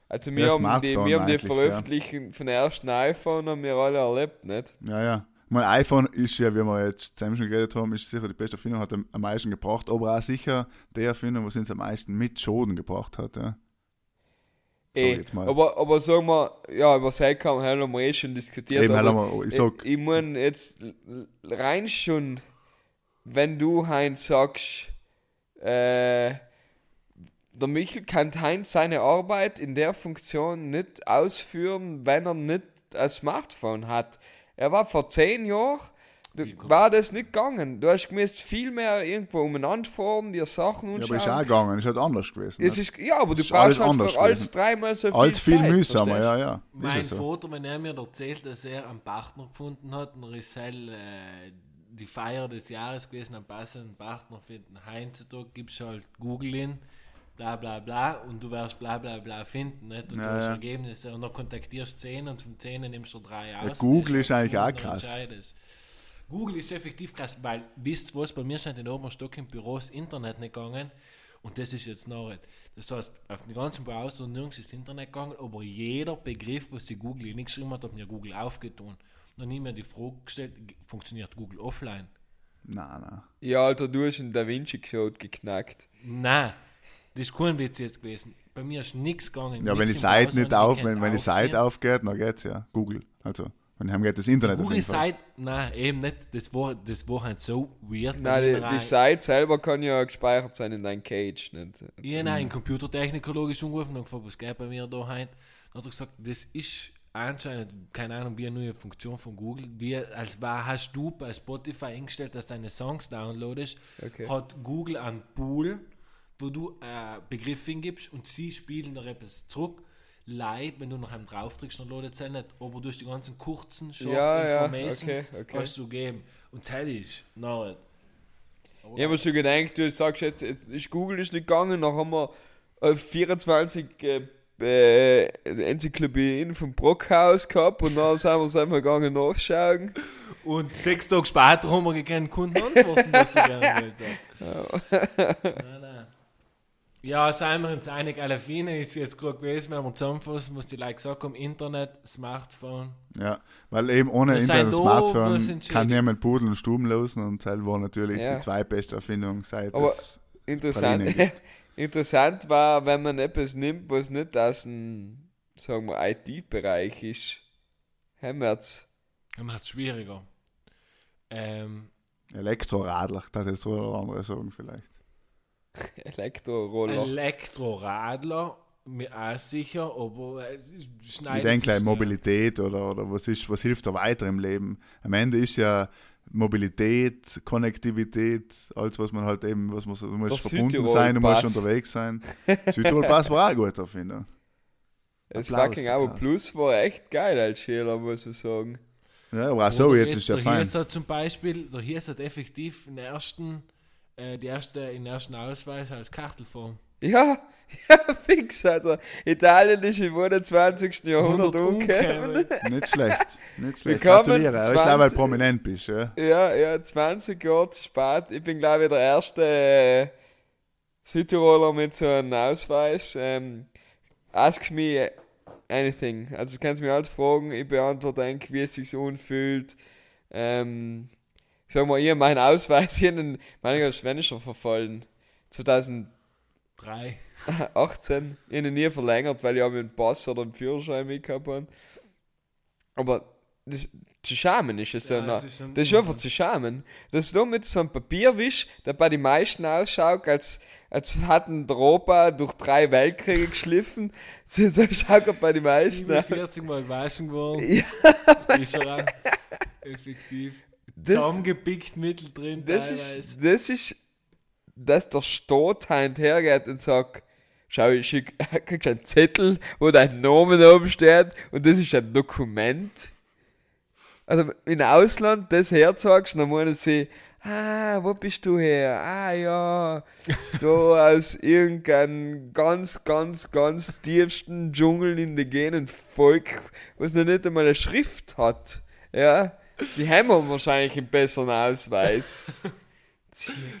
S2: Also
S3: Ja,
S2: wir haben die, wir haben die
S3: eigentlich, ja.
S2: Veröffentlichung von der ersten iPhone haben wir alle erlebt, nicht?
S3: Ja, ja. Mein iPhone ist ja, wie wir jetzt zusammen schon geredet haben, ist sicher die beste Erfindung, hat am am meisten gebracht, aber auch sicher die Erfindung, was uns am meisten mit Schaden gebracht hat. Ja.
S2: Eh,
S3: jetzt mal.
S2: aber, aber sagen wir, ja, über Seikam haben wir eh schon diskutiert.
S3: Eben, haben wir, ich sag,
S2: ich, ich meine jetzt rein schon, wenn du Heinz sagst, äh, der Michel kann Heinz seine Arbeit in der Funktion nicht ausführen, wenn er nicht ein Smartphone hat. Er war vor zehn Jahren, du, war das nicht gegangen. Du hast gemäß viel mehr irgendwo umeinander fahren, dir Sachen
S3: ja,
S2: und
S3: aber ist auch gegangen, ist halt anders gewesen.
S2: es
S3: ne?
S2: ist, ja, aber du
S3: ist alles
S2: brauchst halt
S3: anders
S2: für alles
S3: gewesen.
S2: dreimal so viel
S3: Als viel
S2: Zeit,
S3: mühsamer, ja, ja.
S1: Mein
S3: ja so.
S1: Vater, wenn er mir erzählt, dass er einen Partner gefunden hat, und er ist halt, äh, die Feier des Jahres gewesen, einen passenden Partner finden. Heutzutage gibst du halt Google in, bla bla bla, und du wirst bla bla bla finden, nicht? Und
S3: Ja,
S1: du hast
S3: ja.
S1: Ergebnisse, und dann kontaktierst du 10 und von 10 nimmst du drei aus.
S3: Google
S1: und
S3: ist eigentlich auch krass.
S1: Google ist effektiv krass, weil, wisst ihr was, bei mir scheint in obersten Stock im Büro das Internet nicht gegangen und das ist jetzt noch nicht. Das heißt, auf den ganzen Browser und nirgends ist das Internet gegangen, aber jeder Begriff, was sie Google nicht geschrieben hat, hat mir Google aufgetan. Dann habe ich mir die Frage gestellt, funktioniert Google offline?
S3: Nein, nein.
S2: Ja, Alter, du hast einen Da Vinci Code geknackt.
S1: Nein, das ist kein Witz jetzt gewesen. Bei mir ist nichts gegangen.
S3: Ja, wenn die Seite nicht auf, wenn, wenn die Seite aufgeht, dann geht's ja. Google. Also, wenn haben geht das Internet Fall.
S1: Seite, nein, eben nicht. Das war, das war halt so weird.
S2: Nein, die, die Seite selber kann ja gespeichert sein in deinem Cage. Nicht? Also,
S1: Ich habe einen Computertechniker logisch angerufen und gefragt, was geht bei mir da heute. Dann hat er gesagt, das ist anscheinend, keine Ahnung, wie eine neue Funktion von Google. Wie, als war, hast du bei Spotify eingestellt, dass deine Songs downloadest,
S2: Okay.
S1: hat Google einen Pool, wo du äh, Begriff hingibst und sie spielen noch etwas zurück. Live, wenn du noch einen drauf drückst, dann ladet es auch nicht. Aber durch die ganzen kurzen Short
S2: Ja, ja,
S1: Informations
S2: okay, okay.
S1: hast du gegeben. Und das ist nicht. Aber
S2: Ich habe mir schon gedacht, du sagst jetzt, jetzt ist Google ist nicht gegangen, dann haben wir äh, 24 äh, äh, Enzyklopädien vom Brockhaus gehabt und dann sind wir, sind wir gegangen nachschauen.
S1: Und sechs Tage später haben wir keinen Kunden antworten, was sie gerne wollte. nein, nein. Ja, seien wir uns einig, Alafine ist jetzt gerade gewesen, wenn wir zusammenfassen, was die Leute gesagt haben, Internet, Smartphone.
S3: Ja, weil eben ohne
S1: Wir
S3: Internet und Smartphone kann niemand Pudeln und Stuben losen und das war natürlich
S2: Ja.
S3: die zweitbeste Erfindung seit
S2: Aber-
S3: es
S2: Interessant, interessant war, wenn man etwas nimmt, was nicht aus dem, sagen wir, IT-Bereich ist.
S1: Macht es schwieriger. Ähm,
S3: Elektroradler, das jetzt so oder andere sagen vielleicht.
S2: Elektroroller.
S1: Elektroradler mir auch sicher, aber äh,
S3: Ich
S1: schneidet
S3: denke
S1: sich
S3: gleich. Mobilität oder, oder was, ist, was hilft da weiter im Leben. Am Ende ist ja Mobilität, Konnektivität, alles, was man halt eben, was man so, du musst
S2: Der
S3: verbunden sein, du musst unterwegs sein. Südtirol Pass war auch gut, finde ich.
S2: Das
S3: Applaus,
S2: fucking aber
S3: Applaus.
S2: Plus war echt geil als Schüler, muss man sagen.
S3: Ja, aber auch so,
S1: Oder
S3: jetzt ist ja fein.
S1: Hirs hat zum Beispiel, der Hirs hat effektiv den ersten, äh, die erste, den ersten Ausweis als Kartelform.
S2: Ja, ja, fix. Also, Italien ist im 21. Jahrhundert umgekommen.
S3: Nicht schlecht, nicht schlecht. Gratuliere. Aber ich glaube, weil du
S2: 20
S3: prominent bist, ja.
S2: Ja, ja, 20 Jahre zu spät. Ich bin, glaube ich, der erste äh, Südtiroler mit so einem Ausweis. Ähm, ask me anything. Also, du kannst mich alles fragen. Ich beantworte eigentlich, wie es sich anfühlt. Ähm, sag mal, ich meinen Ausweis hier in den meiner Schwänischer verfallen. 2018.
S1: Drei.
S2: Ich habe ihn nie verlängert, weil ich habe einen Pass oder einen Führerschein mitgehabt habe. Aber das, zu schamen ist es
S1: Ja,
S2: noch.
S1: es ist ein-
S2: Das ist einfach zu schamen. Das ist nur mit so einem Papierwisch, der bei den meisten ausschaut, als, als hatten der Opa durch drei Weltkriege geschliffen. So, so schaut er bei den meisten aus.
S1: 47 Mal gewaschen geworden.
S2: Ja,
S1: Ist er auch effektiv.
S2: Das-
S1: Zusammengepickt mittendrin
S2: das
S1: teilweise.
S2: ist, das ist, dass der Staat hergeht und sagt, schau, ich schick, kriegst einen Zettel, wo dein Name oben steht und das ist ein Dokument. Also im Ausland das herzeigst, dann meinen sie, ah, wo bist du her? Ah ja, da aus irgendeinem ganz, ganz, ganz tiefsten Dschungel indigenen Volk, was noch nicht einmal eine Schrift hat. Ja, die haben wir wahrscheinlich einen besseren Ausweis.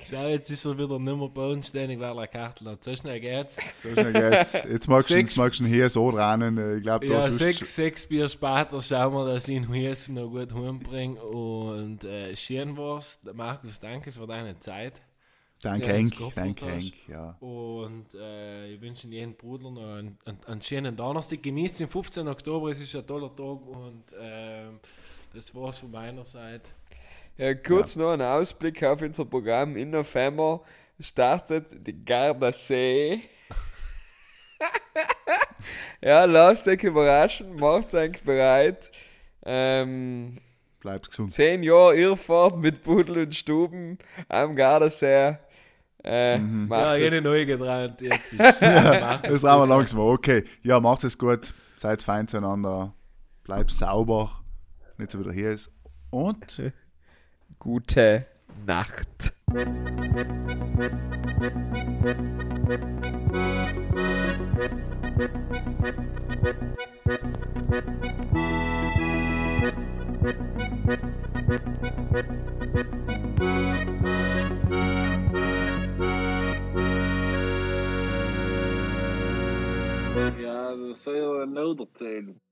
S1: Schau, jetzt ist er wieder nicht mehr bodenständig, weil er Kartel hat. So schnell geht's.
S3: So schnell geht's. Jetzt magst du, ihn hier so rennen. Ich glaube,
S1: Ja, sechs, sechs Bier später schauen wir, dass ich ihn hier noch gut heimbringe. Und äh, schön war's. Markus, danke für deine Zeit.
S3: Danke, Henk. Danke. Henk. Ja.
S1: Und äh, ich wünsche jedem Bruder noch einen, einen, einen schönen Donnerstag. Genießt den 15. Oktober, es ist ein toller Tag. Und ähm, das war's von meiner Seite.
S2: Ja, kurz noch ein Ausblick auf unser Programm. Im November startet die Gardasee. ja, lasst euch überraschen, macht euch bereit. Ähm,
S3: Bleib's gesund.
S2: zehn Jahre Irrfahrt mit Pudel und Stuben am Gardasee. Äh, macht
S1: Ja,
S2: es.
S1: jede neu getrennt. Jetzt ist Markus,
S3: Das haben wir langsam. Okay. Ja, macht es gut. Seid fein zueinander. Bleibt sauber. Nicht so wie der hier ist. Und
S2: Gute Nacht.
S4: Ja, dat je wel nodig zijn.